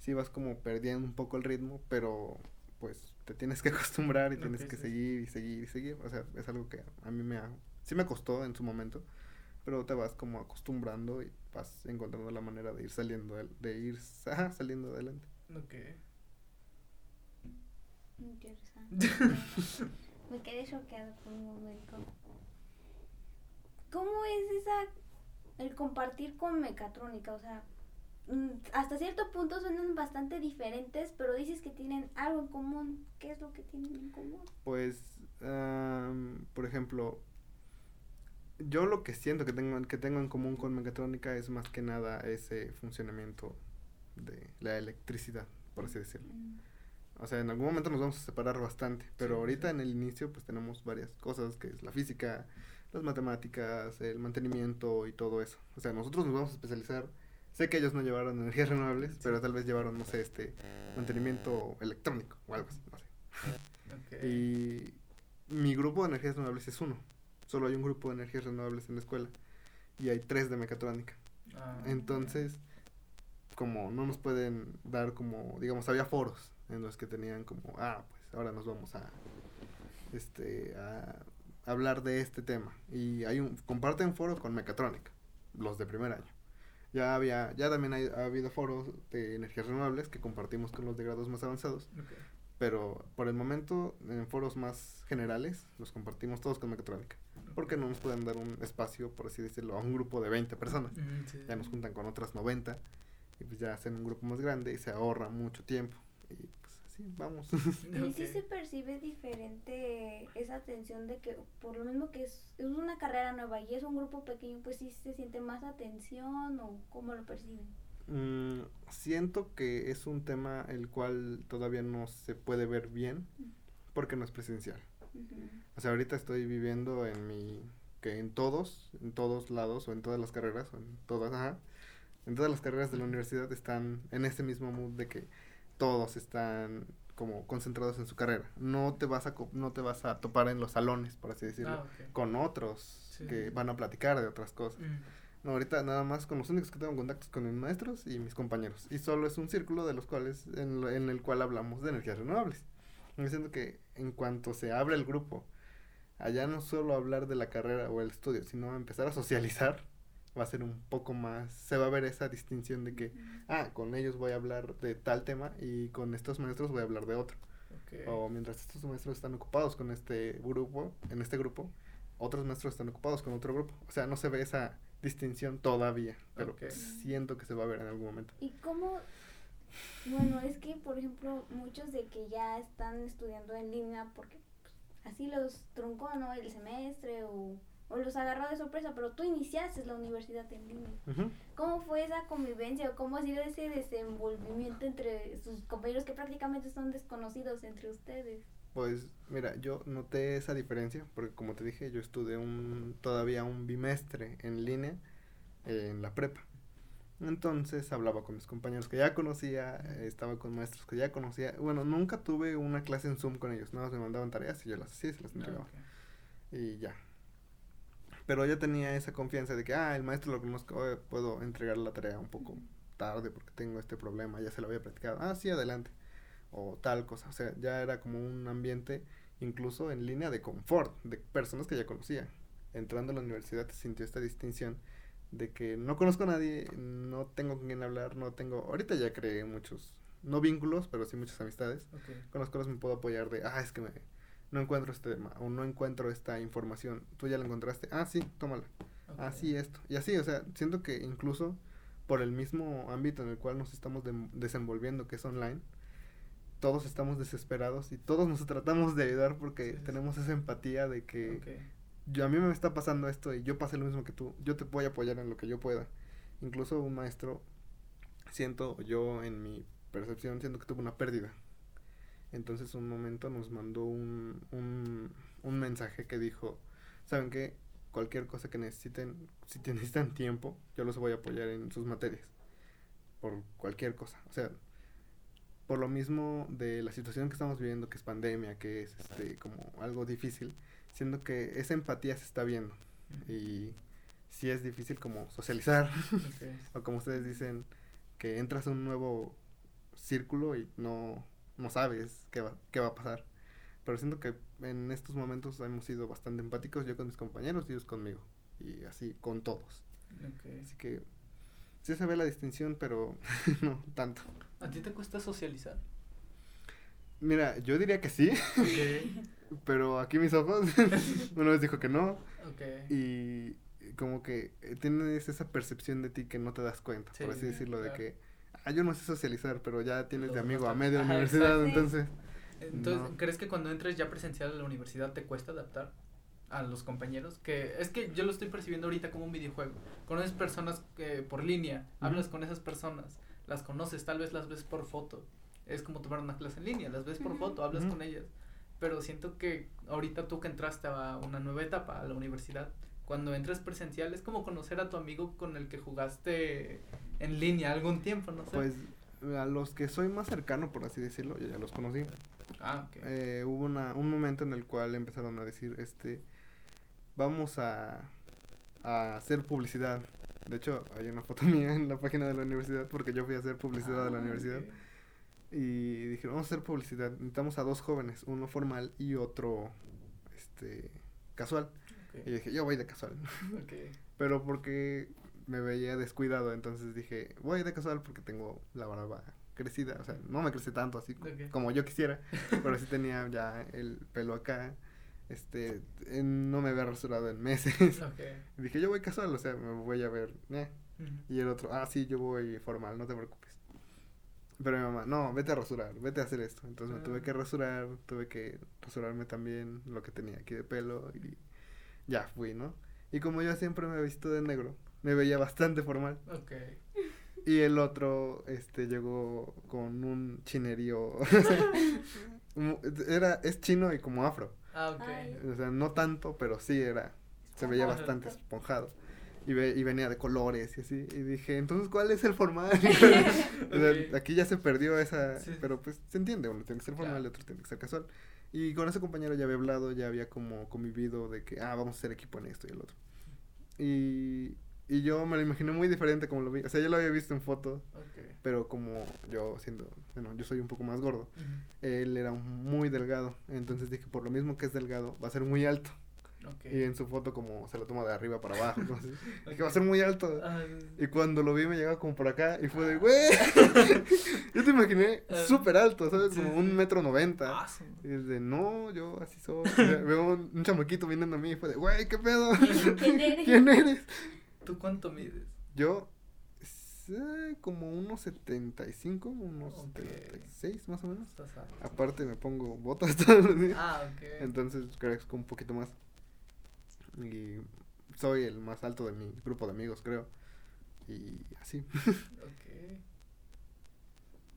Sí vas como perdiendo un poco el ritmo, pero pues te tienes que acostumbrar y tienes que seguir y seguir y seguir. O sea, es algo que a mí me ha, sí me costó en su momento, pero te vas como acostumbrando y vas encontrando la manera de ir saliendo, del- de ir saliendo adelante. Ok. Interesante. Me quedé choqueada por un momento. ¿Cómo es esa el compartir con mecatrónica? O sea, mm, hasta cierto punto suenan bastante diferentes, pero dices que tienen algo en común. ¿Qué es lo que tienen en común? Pues, am, por ejemplo, yo lo que siento que tengo, que tengo en común con mecatrónica es más que nada ese funcionamiento de la electricidad, por así decirlo. O sea, en algún momento nos vamos a separar bastante, pero Sí, ahorita sí. en el inicio pues tenemos varias cosas, que es la física, las matemáticas, el mantenimiento y todo eso. O sea, nosotros nos vamos a especializar. Sé que ellos no llevaron energías renovables, Sí. pero tal vez llevaron, no sé, este mantenimiento electrónico o algo así, no sé. Y mi grupo de energías renovables es uno. Solo hay un grupo de energías renovables en la escuela y hay tres de mecatrónica. Ah, Entonces, como no nos pueden dar como, digamos, había foros en los que tenían como, ah, pues ahora nos vamos a, este, a hablar de este tema. Y hay un, comparten foro con mecatrónica, los de primer año. Ya había, ya también hay- ha habido foros de energías renovables que compartimos con los de grados más avanzados. Pero por el momento en foros más generales los compartimos todos con mecatrónica, porque no nos pueden dar un espacio, por así decirlo, a un grupo de 20 personas Ujú, sí, ya nos juntan con otras 90 y pues ya hacen un grupo más grande y se ahorra mucho tiempo y pues así vamos Y sí Ok. se percibe diferente esa tensión de que por lo mismo que es, es una carrera nueva y es un grupo pequeño, pues sí se siente más atención o cómo lo perciben. Mm, siento que es un tema el cual todavía no se puede ver bien porque no es presencial. O sea ahorita estoy viviendo en mi que en todos en todos lados o en todas las carreras o en todas ajá, en todas las carreras de la universidad están en ese mismo mood de que todos están como concentrados en su carrera. No te vas a no te vas a topar en los salones por así decirlo Ah, con otros Sí, que van a platicar de otras cosas. Mm, No, ahorita nada más con los únicos que tengo contactos con mis maestros y mis compañeros. Y solo es un círculo de los cuales, en, lo- en el cual hablamos de energías renovables. Yo siento que en cuanto se abre el grupo, allá no solo hablar de la carrera o el estudio, sino empezar a socializar, va a ser un poco más, se va a ver esa distinción de que, ah, con ellos voy a hablar de tal tema y con estos maestros voy a hablar de otro. ok. O mientras estos maestros están ocupados con este grupo, en este grupo, otros maestros están ocupados con otro grupo. O sea, no se ve esa distinción todavía, pero Ok. siento que se va a ver en algún momento. ¿Y cómo? Bueno, es que, por ejemplo, muchos de que ya están estudiando en línea porque pues, así los truncó, ¿no? El semestre o, o los agarró de sorpresa, pero tú iniciaste la universidad en línea. ¿Cómo fue esa convivencia o cómo ha sido ese desenvolvimiento entre sus compañeros que prácticamente son desconocidos entre ustedes? Pues mira, yo noté esa diferencia porque como te dije, yo estudié un todavía un bimestre en línea eh, en la prepa. Entonces hablaba con mis compañeros que ya conocía, eh, estaba con maestros que ya conocía. Bueno, nunca tuve una clase en Zoom con ellos, nada más me mandaban tareas y yo las hacía y se las entregaba. y ya. Pero yo tenía esa confianza de que, ah, el maestro lo conozco, eh, puedo entregar la tarea un poco tarde porque tengo este problema, ya se lo había practicado. Ah, sí, adelante. O tal cosa. O sea, ya era como un ambiente, incluso en línea de confort, de personas que ya conocía. Entrando a la universidad sintió esta distinción de que no conozco a nadie, no tengo con quién hablar, no tengo... Ahorita ya creé muchos, no vínculos, pero sí muchas amistades con las cuales me puedo apoyar de, ah, es que me, no encuentro este tema o no encuentro esta información. Tú ya la encontraste. Ah, sí, tómala. Ah, ok. sí, esto. Y así, o sea, siento que incluso por el mismo ámbito en el cual nos estamos desenvolviendo, que es online, todos estamos desesperados y todos nos tratamos de ayudar porque Sí, tenemos esa empatía de que yo, a mí me está pasando esto y yo pasé lo mismo que tú. Yo te voy a apoyar en lo que yo pueda. Incluso un maestro, siento yo en mi percepción, siento que tuvo una pérdida. Entonces un momento nos mandó un, un, un mensaje que dijo, ¿saben qué? Cualquier cosa que necesiten, si necesitan tiempo, yo los voy a apoyar en sus materias. Por cualquier cosa. O sea, por lo mismo de la situación que estamos viviendo, que es pandemia, que es este como algo difícil, siento que esa empatía se está viendo. Y sí es difícil como socializar, o como ustedes dicen, que entras a un nuevo círculo y no, no sabes qué va, qué va a pasar. Pero siento que en estos momentos hemos sido bastante empáticos, yo con mis compañeros y ellos conmigo. Y así con todos. Así que sí se ve la distinción, pero no tanto. ¿A ti te cuesta socializar? Mira, yo diría que sí, Ok. pero aquí mis ojos, una vez dijo que no. Ok. Y como que eh, tienes esa percepción de ti que no te das cuenta, por Sí, así sí, decirlo, de que, ah, yo no sé socializar, pero ya tienes de amigo a Ajá, universidad, exacto. entonces, Entonces, No. ¿crees que cuando entres ya presencial a la universidad te cuesta adaptar? A los compañeros, que es que yo lo estoy percibiendo ahorita como un videojuego. Conoces personas que por línea, hablas con esas personas, las conoces, tal vez las ves por foto. Es como tomar una clase en línea, las ves por foto, hablas con ellas. Pero siento que ahorita tú que entraste a una nueva etapa, a la universidad, cuando entras presencial es como conocer a tu amigo con el que jugaste en línea algún tiempo, no sé. Pues a los que soy más cercano, por así decirlo, yo ya los conocí. ah, ok. Eh, hubo una, un momento en el cual empezaron a decir, este, vamos a, a hacer publicidad. De hecho, hay una foto mía en la página de la universidad porque yo fui a hacer publicidad de la Ah, universidad. Y dijeron, vamos a hacer publicidad. Necesitamos a dos jóvenes, uno formal y otro, este, casual. Y dije, yo voy de casual. Pero porque me veía descuidado, entonces dije, voy de casual porque tengo la barba crecida. O sea, no me crece tanto así como yo quisiera, pero sí tenía ya el pelo acá. Este, no me había rasurado en meses. Y dije, yo voy casual, o sea, me voy a ver. eh. Y el otro, ah, sí, yo voy formal, no te preocupes. Pero mi mamá, no, vete a rasurar, vete a hacer esto. Entonces me tuve Ah. que rasurar, tuve que rasurarme también lo que tenía aquí de pelo y ya fui, ¿no? Y como yo siempre me he visto de negro, me veía bastante formal. Ok. Y el otro, este, llegó con un chinerío. Era, es chino y como afro. Ah, ok. Ay. O sea, no tanto, pero sí era, se veía Ajá. bastante esponjado. Y, ve- y venía de colores y así. Y dije, entonces, ¿cuál es el formal? O sea, aquí ya se perdió esa, Sí, pero pues se entiende, uno tiene que ser formal, Claro. el otro tiene que ser casual. Y con ese compañero ya había hablado, ya había como convivido de que, ah, vamos a hacer equipo en esto y el otro. Y, y yo me lo imaginé muy diferente como lo vi. O sea, yo lo había visto en fotos, Ok. pero como yo siendo, bueno, yo soy un poco más gordo, Ujú. él era muy delgado. Entonces dije, por lo mismo que es delgado, va a ser muy alto. Ok. Y en su foto como se lo toma de arriba para abajo. ¿no? Así. Dije, va a ser muy alto. Ah, Y cuando lo vi me llegaba como por acá y fue de, güey. yo te imaginé Ah. súper alto, ¿sabes? Como un metro noventa. ah, su- Y es de, no, yo así soy. Veo un, un chamaquito viniendo a mí y fue de, güey, ¿qué pedo? ¿Quién eres? ¿Quién eres? ¿Tú cuánto mides? Yo, eh, como unos 75, unos Ok. 76 más o menos. Aparte me pongo botas todos los días. Ah, ok. Entonces crezco un poquito más. Y soy el más alto de mi grupo de amigos, creo. Y así. Ok.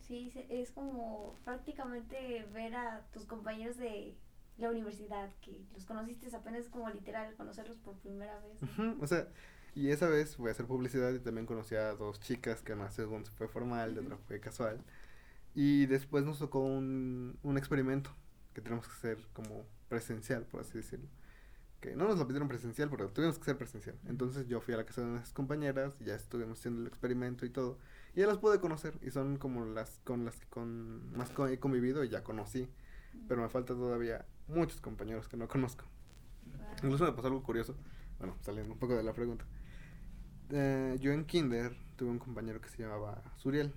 Sí, es como prácticamente ver a tus compañeros de la universidad, que los conociste apenas como literal, conocerlos por primera vez. Ujú, o sea, y esa vez fui a hacer publicidad y también conocí a dos chicas que una según se fue formal, de otra fue casual. Y después nos tocó un, un experimento que tenemos que hacer como presencial, por así decirlo. Que no nos lo pidieron presencial, pero tuvimos que ser presencial. Entonces yo fui a la casa de unas compañeras y ya estuvimos haciendo el experimento y todo. Y ya las pude conocer y son como las con las que con más co- he convivido y ya conocí. Pero me falta todavía muchos compañeros que no conozco. Wow. Incluso me pasó algo curioso. Bueno, saliendo un poco de la pregunta. Eh, yo en Kinder tuve un compañero que se llamaba Suriel,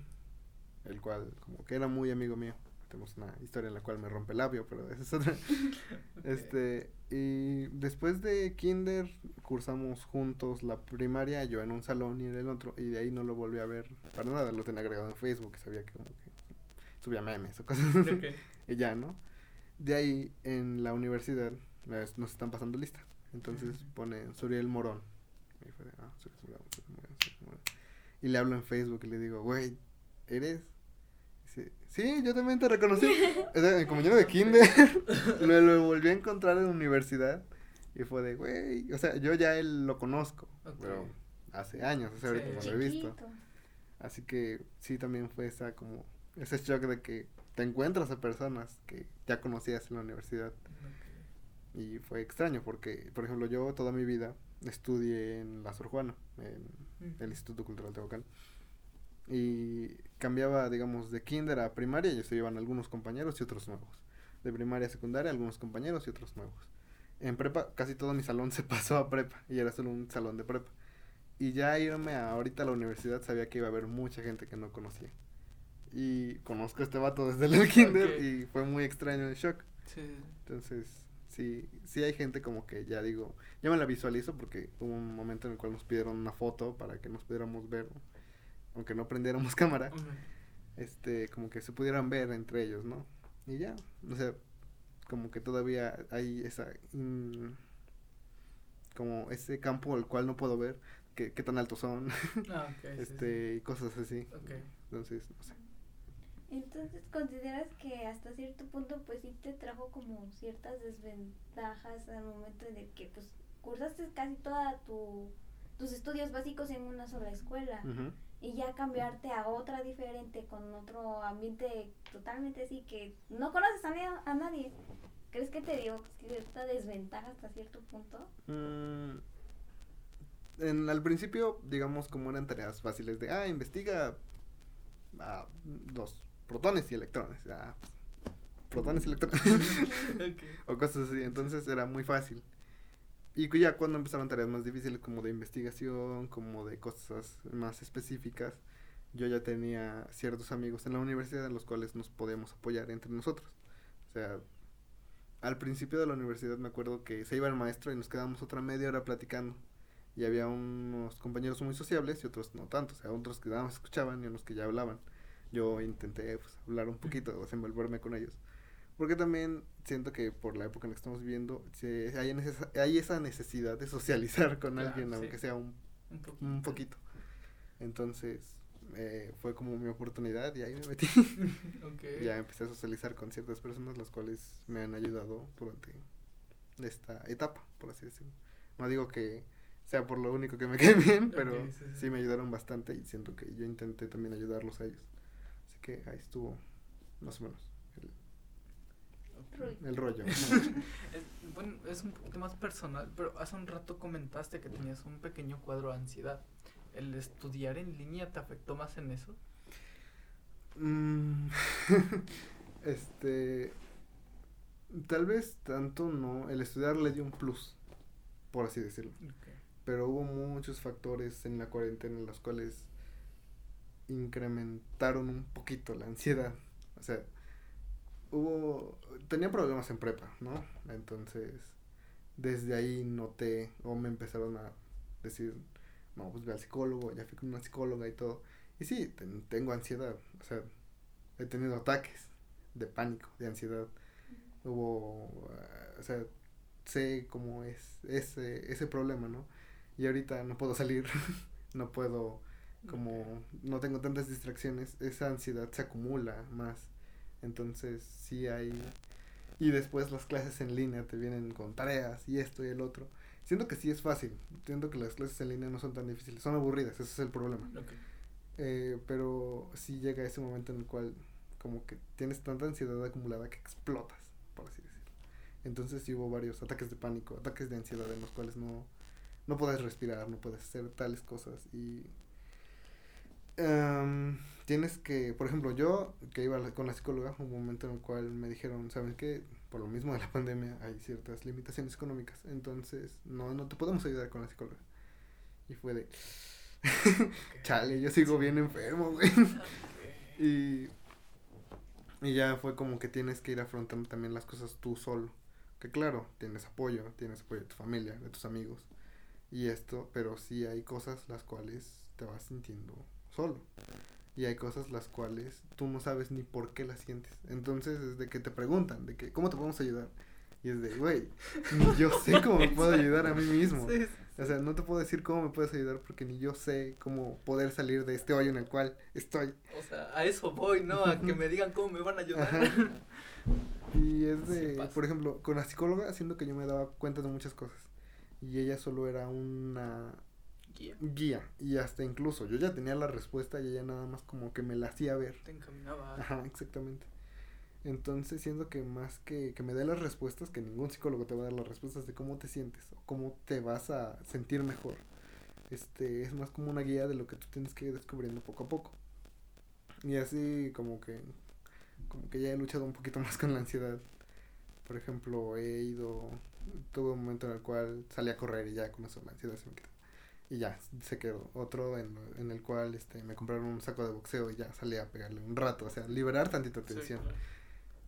el cual como que era muy amigo mío. Tenemos una historia en la cual me rompe el labio, pero esa es otra. Este, y después de Kinder cursamos juntos la primaria, yo en un salón y en el otro, y de ahí no lo volví a ver para nada, lo tenía agregado en Facebook, sabía que como que subía memes o cosas así. Y ya, ¿no? De ahí, en la universidad, nos están pasando lista. Entonces Ujú. pone Suriel Morón. Y, fue de, ah, Morón, Suriel Morón. Y le hablo en Facebook y le digo, güey, ¿eres? Dice, sí, yo también te reconocí. Era mi compañero de kinder. lo, lo volví a encontrar en la universidad. Y fue de, güey, o sea, yo ya él lo conozco. Pero hace años, o sea, ahorita no lo he visto. Así que sí, también fue esa como ese shock de que te encuentras a personas que ya conocías en la universidad. Y fue extraño porque, por ejemplo, yo toda mi vida estudié en la Sor Juana, en el Instituto Cultural Tehuacán. Y cambiaba, digamos, de kinder a primaria y se iban algunos compañeros y otros nuevos. De primaria a secundaria, algunos compañeros y otros nuevos. En prepa, casi todo mi salón se pasó a prepa y era solo un salón de prepa. Y ya irme a, ahorita a la universidad sabía que iba a haber mucha gente que no conocía. Y conozco a este vato desde el kinder y fue muy extraño el shock. Sí. Entonces, sí, sí hay gente como que ya digo, ya me la visualizo porque hubo un momento en el cual nos pidieron una foto para que nos pudiéramos ver, aunque no prendiéramos cámara, este, como que se pudieran ver entre ellos, ¿no? Y ya, o sea, como que todavía hay esa como ese campo al cual no puedo ver qué, qué tan altos son, Ah, sí, este, y cosas así. Entonces, no sé. Entonces, ¿consideras que hasta cierto punto pues sí te trajo como ciertas desventajas al momento de que pues cursaste casi toda tu tus estudios básicos en una sola escuela y ya cambiarte a otra diferente con otro ambiente totalmente así que no conoces a, na- a nadie? ¿Crees que te dio cierta desventaja hasta cierto punto? Mm, en, al principio, digamos, como eran tareas fáciles de, ah, investiga ah, los protones y electrones. Ah, pues, protones y electrones. O cosas así. Entonces era muy fácil. Y ya cuando empezaron tareas más difíciles como de investigación, como de cosas más específicas, yo ya tenía ciertos amigos en la universidad en los cuales nos podíamos apoyar entre nosotros. O sea, al principio de la universidad me acuerdo que se iba el maestro y nos quedábamos otra media hora platicando. Y había unos compañeros muy sociables y otros no tanto. O sea, otros que nada más escuchaban y unos que ya hablaban. Yo intenté pues, hablar un poquito, desenvolverme con ellos. Porque también siento que por la época en la que estamos viviendo se, hay, neces- hay esa necesidad de socializar con Claro, alguien, sí. aunque sea un, Un poquito. un poquito. Entonces eh, fue como mi oportunidad y ahí me metí. Ok. ya empecé a socializar con ciertas personas las cuales me han ayudado durante esta etapa, por así decirlo. No digo que sea por lo único que me quede bien, pero Ok, sí, sí. sí me ayudaron bastante y siento que yo intenté también ayudarlos a ellos. Que ahí estuvo más o menos el, el rollo. Es- bueno, es un poquito más personal, pero hace un rato comentaste que tenías un pequeño cuadro de ansiedad. ¿El estudiar en línea te afectó más en eso? Mm, este, tal vez tanto no, el estudiar le dio un plus, por así decirlo. pero hubo muchos factores en la cuarentena en los cuales incrementaron un poquito la ansiedad. O sea, hubo, tenía problemas en prepa, ¿no? Entonces, desde ahí noté, o me empezaron a decir, no, pues ve al psicólogo, ya fui con una psicóloga y todo. Y sí, ten- tengo ansiedad, o sea, he tenido ataques de pánico, de ansiedad. Hubo, eh, o sea, sé cómo es ese, ese problema, ¿no? Y ahorita no puedo salir, no puedo, como no tengo tantas distracciones, esa ansiedad se acumula más. Entonces sí hay... Y después las clases en línea te vienen con tareas y esto y el otro. Siento que sí es fácil, siento que las clases en línea no son tan difíciles, son aburridas, ese es el problema. Eh, pero sí llega ese momento en el cual como que tienes tanta ansiedad acumulada que explotas, por así decirlo. Entonces sí hubo varios ataques de pánico, ataques de ansiedad en los cuales no, no puedes respirar, no puedes hacer tales cosas y em, tienes que, por ejemplo, yo que iba con la psicóloga, un momento en el cual me dijeron, ¿saben qué? Por lo mismo de la pandemia hay ciertas limitaciones económicas, entonces no, no te podemos ayudar con la psicóloga. Y fue de, chale, yo sigo bien enfermo, güey. Y, y ya fue como que tienes que ir afrontando también las cosas tú solo. Que claro, tienes apoyo, tienes apoyo de tu familia, de tus amigos. Y esto, pero sí hay cosas las cuales te vas sintiendo solo. Y hay cosas las cuales tú no sabes ni por qué las sientes. Entonces es de que te preguntan, de que, ¿cómo te podemos ayudar? Y es de, güey, ni yo sé cómo me puedo ayudar a mí mismo. Sí, sí, O sea, no te puedo decir cómo me puedes ayudar porque ni yo sé cómo poder salir de este hoyo en el cual estoy. O sea, a eso voy, ¿no? A que me digan cómo me van a ayudar. Ajá. Y es de, por ejemplo, con la psicóloga, siento que yo me daba cuenta de muchas cosas. Y ella solo era una Guía. guía. Y hasta incluso yo ya tenía la respuesta y ella nada más como que me la hacía ver. Te encaminaba. Ajá, exactamente. Entonces siento que más que, que me dé las respuestas, que ningún psicólogo te va a dar las respuestas de cómo te sientes o cómo te vas a sentir mejor. Este, es más como una guía de lo que tú tienes que ir descubriendo poco a poco. Y así como que como que ya he luchado un poquito más con la ansiedad. Por ejemplo, he ido tuve un momento en el cual salí a correr y ya con eso la ansiedad se me quitó. Y ya, se quedó. Otro en, en el cual este me compraron un saco de boxeo y ya salí a pegarle un rato, o sea, liberar tantita Sí, tensión. claro.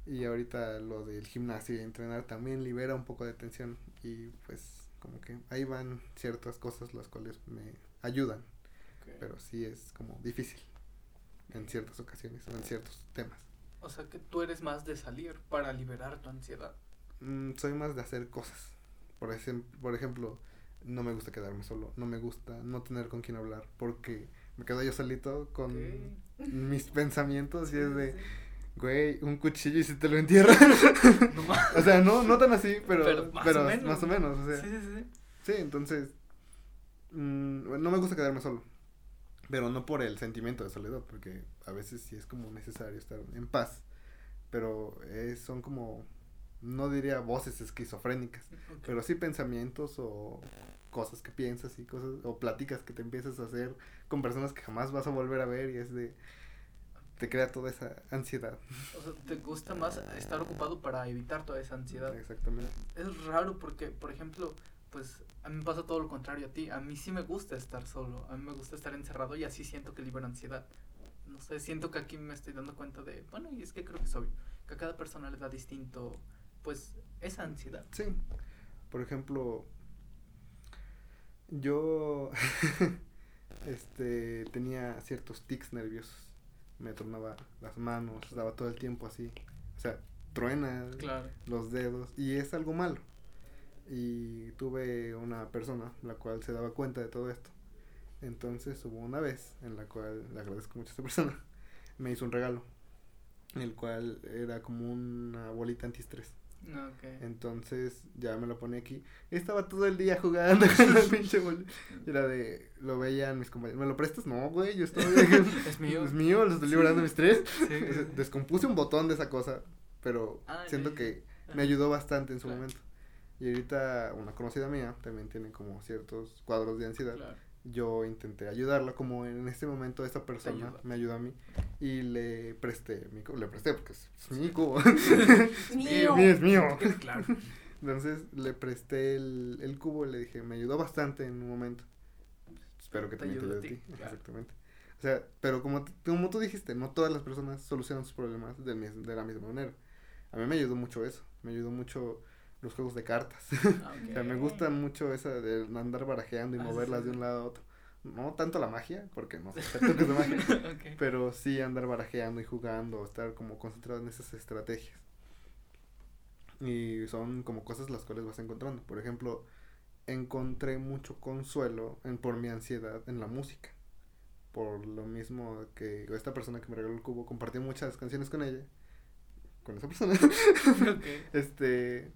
Y ahorita lo del gimnasio y entrenar también libera un poco de tensión y pues como que ahí van ciertas cosas las cuales me ayudan, pero sí es como difícil en ciertas ocasiones o en ciertos temas. O sea que tú eres más de salir para liberar tu ansiedad. Mm, soy más de hacer cosas. Por, ejem- por ejemplo, no me gusta quedarme solo, no me gusta no tener con quién hablar, porque me quedo yo solito con mis pensamientos y es de, güey, un cuchillo y si te lo entierran. No o sea, no, no tan así, pero, Pero pero, más o menos. más o menos, o sea. Sí, sí, sí. Sí, entonces, mm, no me gusta quedarme solo, pero no por el sentimiento de soledad, porque a veces sí es como necesario estar en paz, pero es, son como, no diría voces esquizofrénicas, pero sí pensamientos o cosas que piensas y cosas, o pláticas que te empiezas a hacer con personas que jamás vas a volver a ver y es de, te crea toda esa ansiedad. O sea, te gusta más estar ocupado para evitar toda esa ansiedad. Exactamente. Es raro porque, por ejemplo, pues a mí me pasa todo lo contrario a ti. A mí sí me gusta estar solo. A mí me gusta estar encerrado y así siento que libero ansiedad. No sé, siento que aquí me estoy dando cuenta de, bueno, y es que creo que es obvio, que a cada persona le da distinto, pues, esa ansiedad. Sí. Por ejemplo, yo este tenía ciertos tics nerviosos. Me tronaba las manos, estaba todo el tiempo así. O sea, truena Claro. los dedos y es algo malo. Y tuve una persona la cual se daba cuenta de todo esto. Entonces hubo una vez en la cual le agradezco mucho a esta persona. Me hizo un regalo. El cual era como una bolita antiestrés. Entonces ya me lo pone aquí. Estaba todo el día jugando con la pinche bolita. Y era de, lo veían mis compañeros. ¿Me lo prestas? No, güey, yo estoy. Es mío. Es mío, lo estoy librando mis tres. Sí, sí, sí. Descompuse un botón de esa cosa, pero Ah, siento que me ayudó bastante en su Claro. momento. Y ahorita una conocida mía también tiene como ciertos cuadros de ansiedad. Claro. Yo intenté ayudarla, como en este momento esta persona ayuda. me ayudó a mí y le presté mi cubo, le presté porque es, es mi cubo. Mío. Mío, es mío. Claro. Entonces le presté el, el cubo y le dije, me ayudó bastante en un momento. Espero que Te también te ayude a ti. claro. Exactamente. O sea, pero como, como tú dijiste, no todas las personas solucionan sus problemas de, de la misma manera. A mí me ayudó mucho eso. Me ayudó mucho los juegos de cartas. Ah, O sea, me gusta mucho esa de andar barajeando y Ah, moverlas sí, de un lado a otro. No tanto la magia, porque no sé trucos de magia. Pero sí andar barajeando y jugando, estar como concentrado en esas estrategias. Y son como cosas las cuales vas encontrando. Por ejemplo, encontré mucho consuelo en, por mi ansiedad en la música. Por lo mismo que esta persona que me regaló el cubo compartí muchas canciones con ella. Con esa persona. Este.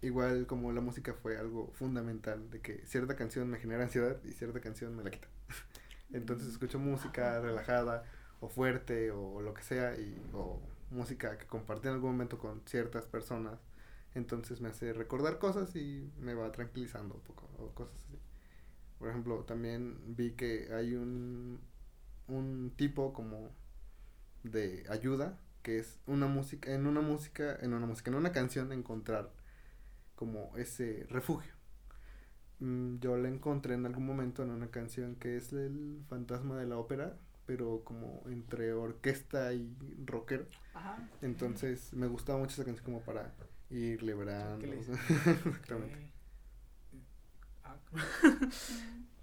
Igual como la música fue algo fundamental, de que cierta canción me genera ansiedad y cierta canción me la quita. Entonces escucho música relajada o fuerte o lo que sea y o música que compartí en algún momento con ciertas personas. Entonces me hace recordar cosas y me va tranquilizando un poco o cosas así. Por ejemplo, también vi que hay un un tipo como de ayuda que es una música en una música en una música en una canción encontrar como ese refugio. Mm, yo la encontré en algún momento en una canción que es el fantasma de la ópera pero como entre orquesta y rockero. Ajá. entonces me gustaba mucho esa canción como para ir liberando. Exactamente. Ah,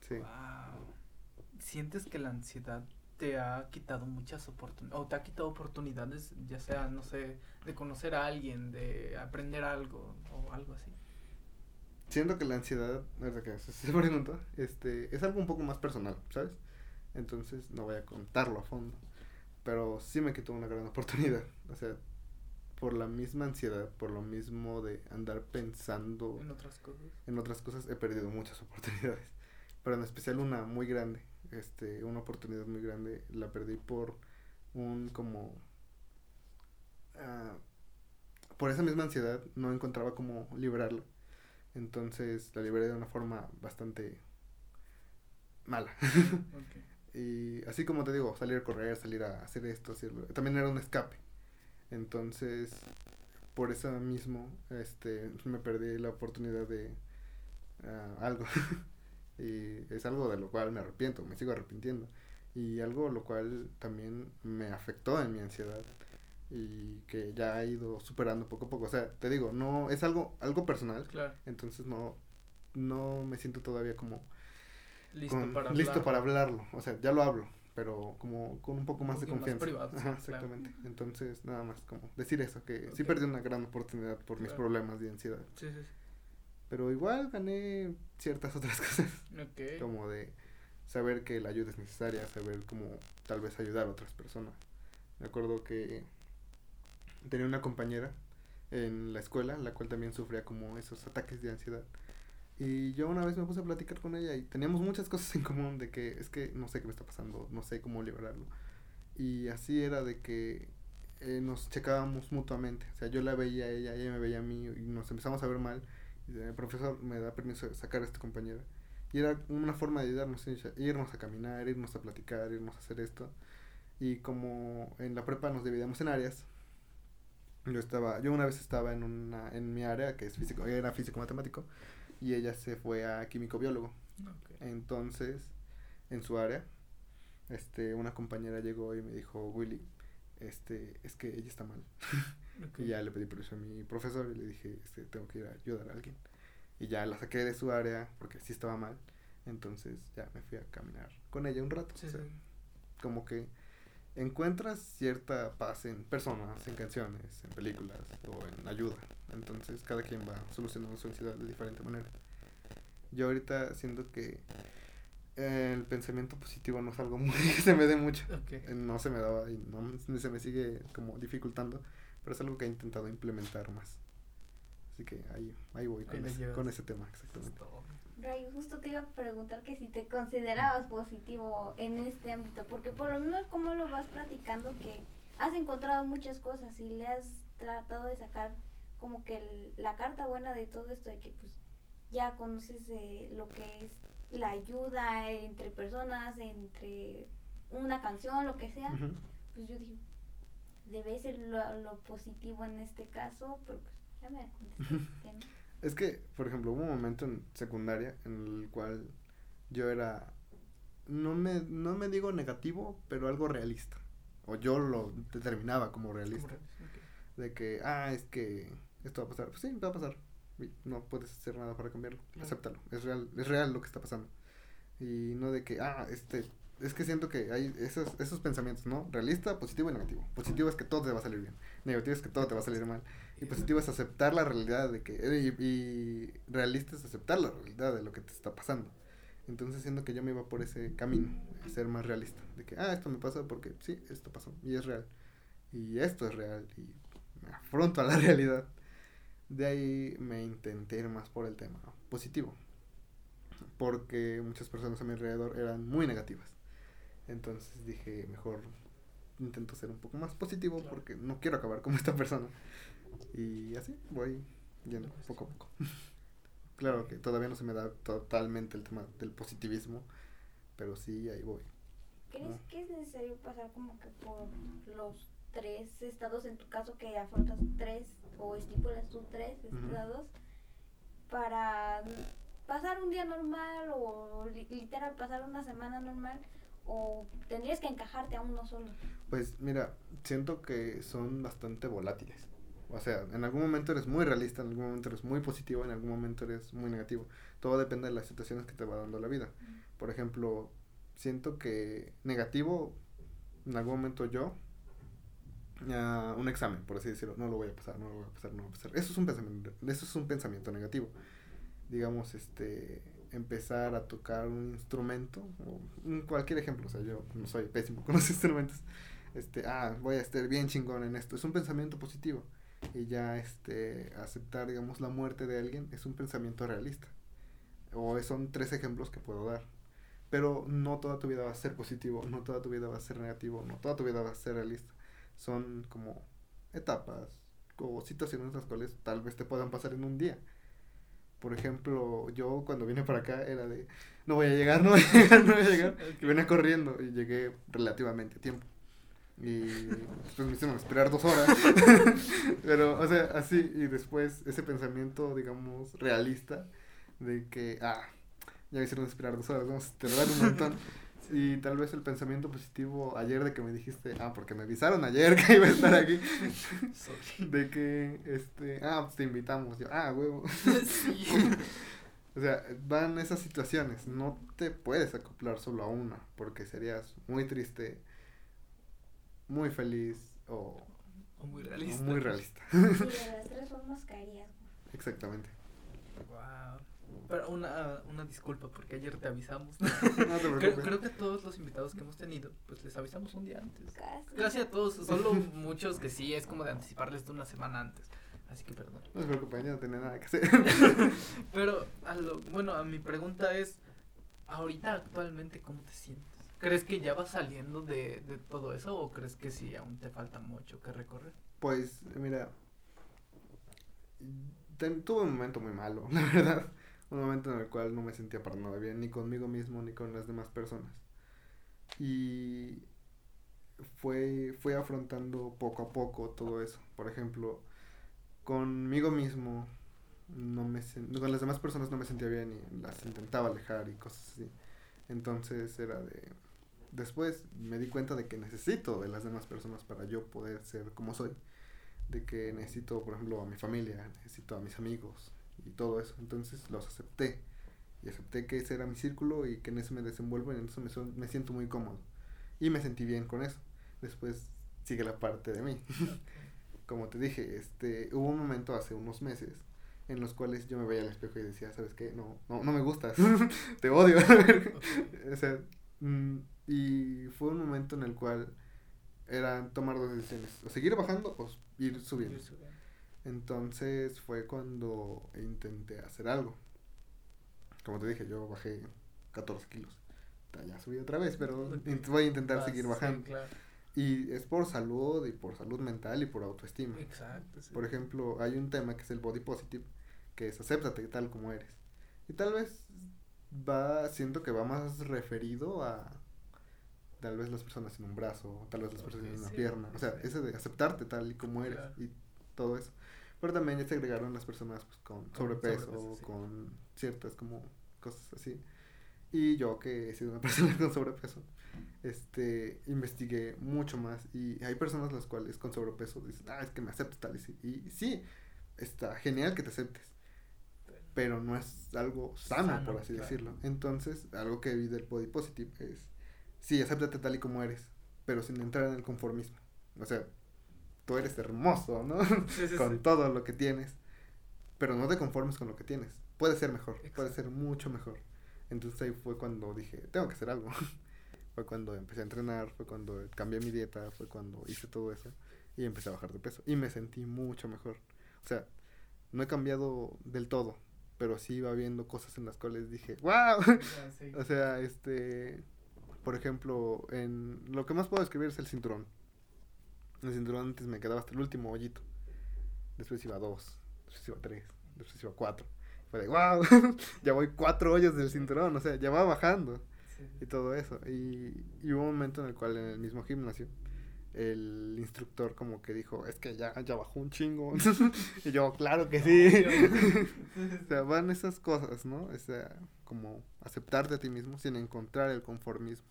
sí. Wow. ¿Sientes que la ansiedad te ha quitado muchas oportunidades, o te ha quitado oportunidades, ya sea, no sé, de conocer a alguien, de aprender algo, o algo así? siento que la ansiedad, que haces esa pregunta, este, es algo un poco más personal, ¿sabes? Entonces no voy a contarlo a fondo, pero sí me quitó una gran oportunidad, o sea, por la misma ansiedad, por lo mismo de andar pensando En otras cosas. en otras cosas, he perdido muchas oportunidades, pero en especial una muy grande, este, una oportunidad muy grande, la perdí por un como, ah, por esa misma ansiedad no encontraba cómo liberarla. Entonces la liberé de una forma bastante mala. Y así como te digo, salir a correr, salir a hacer esto, hacerlo, también era un escape. Entonces, por eso mismo, este, me perdí la oportunidad de ah, algo. y es algo de lo cual me arrepiento, me sigo arrepintiendo. Y algo lo cual también me afectó en mi ansiedad y que ya he ido superando poco a poco. O sea, te digo, no es algo algo personal, Claro. entonces no no me siento todavía como Listo con- para listo hablar. para hablarlo. O sea, ya lo hablo, pero como con un poco más de poquito más confianza. privado, Ajá, claro. exactamente. Entonces, nada más como decir eso, que sí perdí una gran oportunidad por mis problemas de ansiedad. Sí, sí, sí. Pero igual gané ciertas otras cosas. Ok. Como de saber que la ayuda es necesaria, saber cómo tal vez ayudar a otras personas. Me acuerdo que tenía una compañera en la escuela, la cual también sufría como esos ataques de ansiedad. Y yo una vez me puse a platicar con ella y teníamos muchas cosas en común de que es que no sé qué me está pasando, no sé cómo liberarlo. Y así era de que eh, nos checábamos mutuamente. O sea, yo la veía a ella, ella me veía a mí y nos empezamos a ver mal. Y el profesor me da permiso de sacar a esta compañera. Y era una forma de ayudarnos, irnos a caminar, irnos a platicar, irnos a hacer esto. Y como en la prepa nos dividíamos en áreas, yo estaba, yo una vez estaba en una, en mi área que es físico, era físico matemático, y ella se fue a químico biólogo. Entonces, en su área, este, una compañera llegó y me dijo, Willy, este, es que ella está mal. y ya le pedí permiso a mi profesor y le dije, este, tengo que ir a ayudar a alguien. Y ya la saqué de su área porque sí estaba mal. Entonces ya me fui a caminar con ella un rato. Como que encuentras cierta paz en personas, en canciones, en películas o en ayuda. Entonces cada quien va solucionando su ansiedad de diferente manera. Yo ahorita siento que el pensamiento positivo no es algo muy que se me dé mucho. No se me daba y no se me sigue como dificultando, pero es algo que he intentado implementar más. Así que ahí, ahí voy con, ese, con ese tema, exactamente. Ray, justo te iba a preguntar que si te considerabas positivo en este ámbito, porque por lo menos como lo vas platicando que has encontrado muchas cosas y le has tratado de sacar como que la carta buena de todo esto de que pues ya conoces de lo que es la ayuda entre personas, entre una canción, lo que sea, pues yo digo, debe ser lo, lo positivo en este caso, pero pues es que, por ejemplo, hubo un momento en secundaria en el cual yo era, no me, no me digo negativo, pero algo realista. O yo lo determinaba como realista. De que, ah, es que esto va a pasar. Pues sí, va a pasar. no puedes hacer nada para cambiarlo. Acéptalo. Es real, es real lo que está pasando. Y no de que, ah, este, es que siento que hay esos, esos pensamientos, ¿no? Realista, positivo y negativo. Positivo es que todo te va a salir bien. Negativo es que todo te va a salir mal. Y positivo es aceptar la realidad de que... Y, y realista es aceptar la realidad de lo que te está pasando. Entonces siento que yo me iba por ese camino, ser más realista. De que, ah, esto me pasa porque sí, esto pasó y es real. Y esto es real y me afronto a la realidad. De ahí me intenté ir más por el tema positivo. Porque muchas personas a mi alrededor eran muy negativas. Entonces dije, mejor intento ser un poco más positivo porque no quiero acabar como esta persona. Y así voy yendo poco a poco. claro que todavía no se me da totalmente el tema del positivismo, pero sí, ahí voy. ¿Crees que es necesario pasar como que por los tres estados, en tu caso que afrontas tres o estipulas tú tres estados, para pasar un día normal o literal pasar una semana normal? O tendrías que encajarte a uno solo? Pues mira, siento que son bastante volátiles. O sea, en algún momento eres muy realista, en algún momento eres muy positivo, en algún momento eres muy negativo. Todo depende de las situaciones que te va dando la vida. Por ejemplo, siento que negativo, en algún momento yo, uh, un examen, por así decirlo, no lo voy a pasar, no lo voy a pasar, no lo voy a pasar. Eso es un pensamiento, eso es un pensamiento negativo. Digamos, este, empezar a tocar un instrumento, o cualquier ejemplo, o sea, yo no soy pésimo con los instrumentos, este, ah, voy a estar bien chingón en esto, es un pensamiento positivo, y ya, este, aceptar, digamos, la muerte de alguien es un pensamiento realista, o son tres ejemplos que puedo dar, pero no toda tu vida va a ser positivo, no toda tu vida va a ser negativo, no toda tu vida va a ser realista, son como etapas o situaciones las cuales tal vez te puedan pasar en un día, por ejemplo, yo cuando vine para acá era de, no voy a llegar, no voy a llegar, no voy a llegar. Y venía corriendo y llegué relativamente a tiempo. Y después me hicieron esperar dos horas. Pero, o sea, así. Y después ese pensamiento, digamos, realista de que, ah, ya me hicieron esperar dos horas, vamos a tardar un montón. Y tal vez el pensamiento positivo ayer de que me dijiste, ah, porque me avisaron ayer que iba a estar aquí. de que, este, ah, pues te invitamos. Yo, ah, huevo. o sea, van esas situaciones. No te puedes acoplar solo a una, porque serías muy triste, muy feliz o, o muy realista. muy realista. Sí, de las tres formas caerías. Exactamente. Wow. Pero una, una disculpa porque ayer te avisamos. No te creo, que a todos los invitados que hemos tenido, pues les avisamos un día antes. Casi. Casi a todos, solo muchos que sí, es como de anticiparles de una semana antes. Así que perdón. No se preocupen, yo no tenía nada que hacer. Pero, a lo, bueno, a mi pregunta es, ahorita actualmente, ¿cómo te sientes? ¿Crees que ya vas saliendo de, de todo eso o crees que sí, aún te falta mucho que recorrer? Pues, mira, ten- tuve un momento muy malo, la verdad. Un momento en el cual no me sentía para nada bien, ni conmigo mismo, ni con las demás personas. Y fue, fue afrontando poco a poco todo eso. Por ejemplo, conmigo mismo, no me con las demás personas no me sentía bien y las intentaba alejar y cosas así. Entonces era de... Después me di cuenta de que necesito de las demás personas para yo poder ser como soy de que necesito, por ejemplo, a mi familia, necesito a mis amigos y todo eso. Entonces los acepté. Y acepté que ese era mi círculo y que en eso me desenvuelvo y en eso me, son- me siento muy cómodo. Y me sentí bien con eso. Después sigue la parte de mí. Como te dije, este, hubo un momento hace unos meses en los cuales yo me veía al espejo y decía, ¿sabes qué? No, no, no me gustas, te odio. o sea, mm, y fue un momento en el cual era tomar dos decisiones, o seguir bajando o ir subiendo. Entonces fue cuando intenté hacer algo. Como te dije, yo bajé 14 kilos. Ya subí otra vez, pero voy a intentar seguir sí, bajando. claro. Y es por salud y por salud mental y por autoestima. Exacto. sí. Por ejemplo, hay un tema que es el body positive, que es acéptate tal como eres. Y tal vez va, siento que va más referido a tal vez las personas en un brazo, tal vez las personas en Ok, una pierna. O sea, ese de aceptarte tal y como eres Claro. y todo eso. Pero también ya se agregaron las personas pues, con sobrepeso, sobrepeso, sí. con ciertas como cosas así. Y yo que he sido una persona con sobrepeso, este, investigué mucho más y hay personas las cuales con sobrepeso dicen, ah, es que me acepto tal y sí. Y sí, está genial que te aceptes, pero no es algo sano, Sano, por así claro. decirlo. Entonces, algo que vi del body positive es, sí, acéptate tal y como eres, pero sin entrar en el conformismo. O sea, tú eres hermoso, ¿no? Sí, sí, con sí. todo lo que tienes, pero no te conformes con lo que tienes. Puede ser mejor, puede ser mucho mejor. Entonces ahí fue cuando dije, tengo que hacer algo. fue cuando empecé a entrenar, fue cuando cambié mi dieta, fue cuando hice todo eso y empecé a bajar de peso y me sentí mucho mejor. O sea, no he cambiado del todo, pero sí iba viendo cosas en las cuales dije, wow. O sea, este, por ejemplo, en lo que más puedo describir es el cinturón. El cinturón antes me quedaba hasta el último hoyito. Después iba a dos, después iba a tres, después iba a cuatro. Fue de, wow, ya voy cuatro hoyos del cinturón, o sea, ya va bajando Sí, y todo eso. Y, y hubo un momento en el cual en el mismo gimnasio el instructor como que dijo, es que ya, ya bajó un chingo. y yo, claro que sí. o sea, van esas cosas, ¿no? O sea, como aceptarte a ti mismo sin encontrar el conformismo.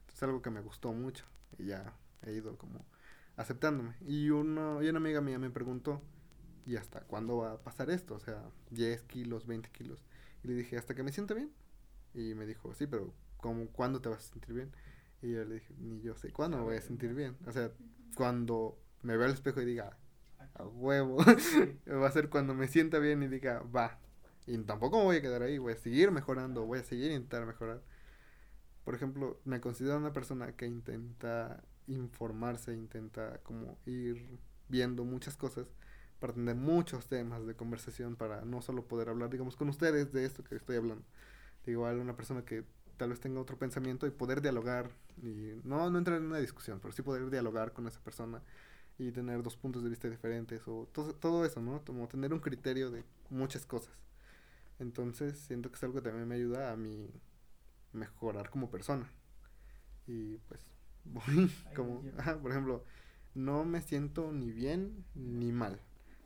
Entonces algo que me gustó mucho y ya he ido como aceptándome. Y, uno, y una amiga mía me preguntó, ¿y hasta cuándo va a pasar esto? O sea, 10 kilos, 20 kilos. Y le dije, hasta que me sienta bien. Y me dijo, sí, pero ¿cómo, ¿cuándo te vas a sentir bien? Y yo le dije, ni yo sé cuándo me voy a sentir bien. O sea, cuando me vea al espejo y diga, a huevo, va a ser cuando me sienta bien y diga, va. Y tampoco me voy a quedar ahí, voy a seguir mejorando, voy a seguir intentar mejorar. Por ejemplo, me considero una persona que intenta informarse, intenta como ir viendo muchas cosas para tener muchos temas de conversación para no solo poder hablar, digamos, con ustedes de esto que estoy hablando. Igual una persona que tal vez tenga otro pensamiento y poder dialogar y no, no entrar en una discusión, pero sí poder dialogar con esa persona y tener dos puntos de vista diferentes o todo, todo eso, ¿no? Como tener un criterio de muchas cosas. Entonces siento que es algo que también me ayuda a mí mejorar como persona. Y pues voy como, ajá, por ejemplo, no me siento ni bien ni mal.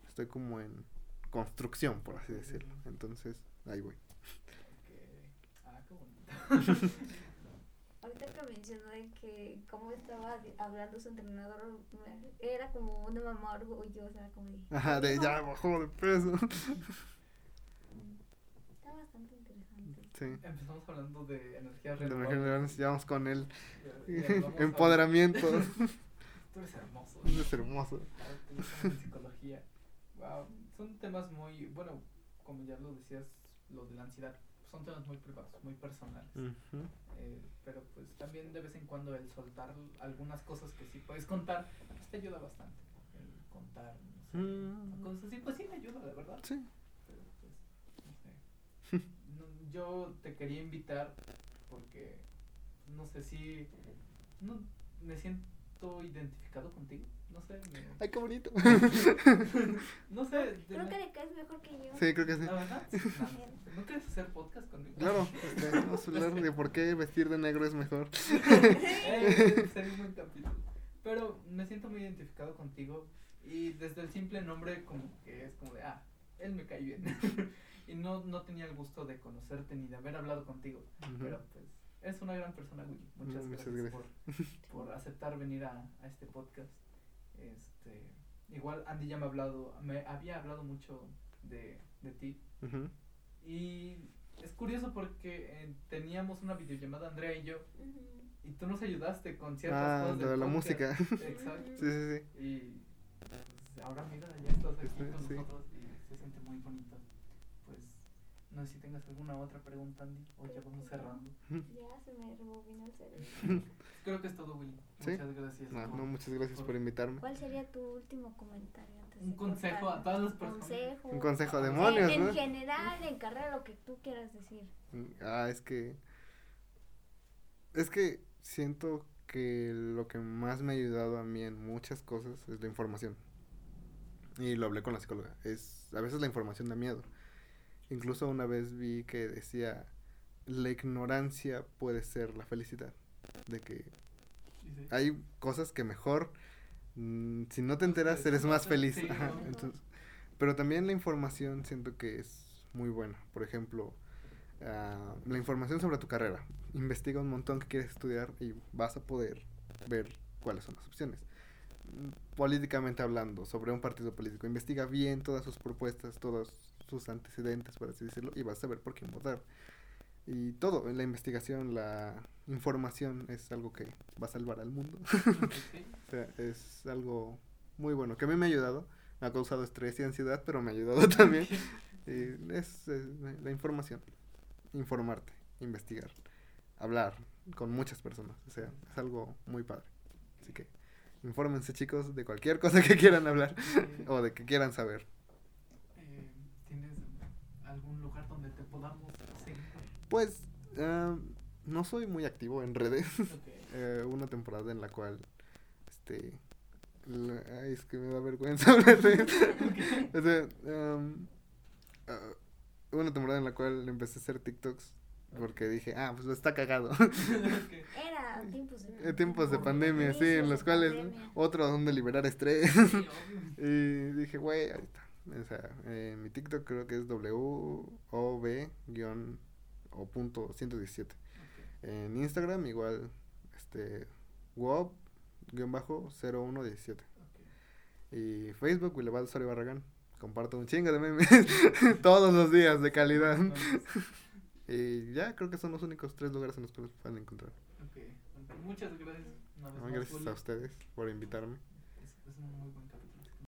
Estoy como en construcción, por así decirlo. Entonces, ahí voy. Ah, qué bonito. Ahorita que mencionó de que cómo estaba hablando su entrenador, era como una mamá orgullosa, como de... Ajá, de ya bajó de peso. Está bastante interesante. Sí. Empezamos hablando de energías De renovables. renovables, ya vamos con el empoderamiento. Tú eres hermoso. Hermoso. Tú estás en psicología. Wow. Son temas muy, bueno, como ya lo decías, lo de la ansiedad, son temas muy privados, muy personales. Eh, pero pues también de vez en cuando el soltar algunas cosas que sí puedes contar, pues te ayuda bastante. El contar, no sé, Mm. cosas así, pues sí me ayuda, de verdad. Sí. Pero pues, no sé. No, yo te quería invitar porque, no sé si, no, me siento identificado contigo. No sé, me- Ay, qué bonito. no sé. de Creo la- que le caes mejor que yo. Sí, creo que sí. La verdad, no, ¿no quieres hacer podcast conmigo? Claro, este, vamos a hablar de por qué vestir de negro es mejor. Eh, sería un buen capítulo. Pero me siento muy identificado contigo y desde el simple nombre como que es como de, ah, él me cae bien. Y no, no tenía el gusto de conocerte ni de haber hablado contigo. Pero pues es una gran persona, Willy. Muchas, Muchas gracias, gracias. Por, por aceptar venir a, a este podcast. Este, igual Andy ya me ha hablado, me había hablado mucho de, de ti. Y es curioso porque eh, teníamos una videollamada Andrea y yo y tú nos ayudaste con ciertas Ah, cosas de la podcast. música. Exacto. Sí, sí, sí. Y pues, ahora mira, ya estás aquí con sí. nosotros y se siente muy bonito. No sé si tengas alguna otra pregunta, Andy, o ya vamos cerrando. Ya se me rebobinó el cerebro. Creo que es todo, Willy. Sí. Muchas gracias. No, por- no, muchas gracias por- por invitarme. ¿Cuál sería tu último comentario antes Un de consejo cortar? a todas las personas. Consejo. Un consejo, Ah, demonios, en, ¿no? en general, en carrera, lo que tú quieras decir. Ah, es que. Es que siento que lo que más me ha ayudado a mí en muchas cosas es la información. Y lo hablé con la psicóloga. Es, a veces la información da miedo. Incluso una vez vi que decía, la ignorancia puede ser la felicidad. De que hay cosas que mejor, mm, si no te enteras, eres más feliz. entonces, pero también la información siento que es muy buena. Por ejemplo, ah, la información sobre tu carrera. Investiga un montón que quieres estudiar y vas a poder ver cuáles son las opciones. Mm, Políticamente hablando, sobre un partido político, investiga bien todas sus propuestas, todos sus antecedentes, por así decirlo, y vas a saber por quién votar. Y todo, la investigación, la información es algo que va a salvar al mundo. O sea, es algo muy bueno, que a mí me ha ayudado. Me ha causado estrés y ansiedad, pero me ha ayudado también. Y es, eh, la información. Informarte, investigar, hablar con muchas personas. O sea, es algo muy padre. Así que infórmense chicos de cualquier cosa que quieran hablar o de que quieran saber. Eh, ¿Tienes algún lugar donde te podamos seguir? Pues ah, no soy muy activo en redes. Ok. Eh, una temporada en la cual este la- ay, es que me da vergüenza hablar de o sea, am, ah, una temporada en la cual empecé a hacer TikToks porque dije, ah, pues está cagado. Era tiempos de En tiempos de pandemia, sí, en los cuales pandemia. otro donde liberar estrés. Sí, y dije, güey, ahí está. O sea, eh, mi TikTok creo que es WOB guion o punto 117. Ok. En Instagram igual, este, WOB guion bajo 0117. Ok. Y Facebook, Wilebal Osorio Barragán. Comparto un chingo de memes todos los días de calidad. Y ya creo que son los únicos tres lugares en los que los pueden encontrar. Muchas gracias. Una vez No, más, gracias Juli. a ustedes por invitarme. Es, es muy.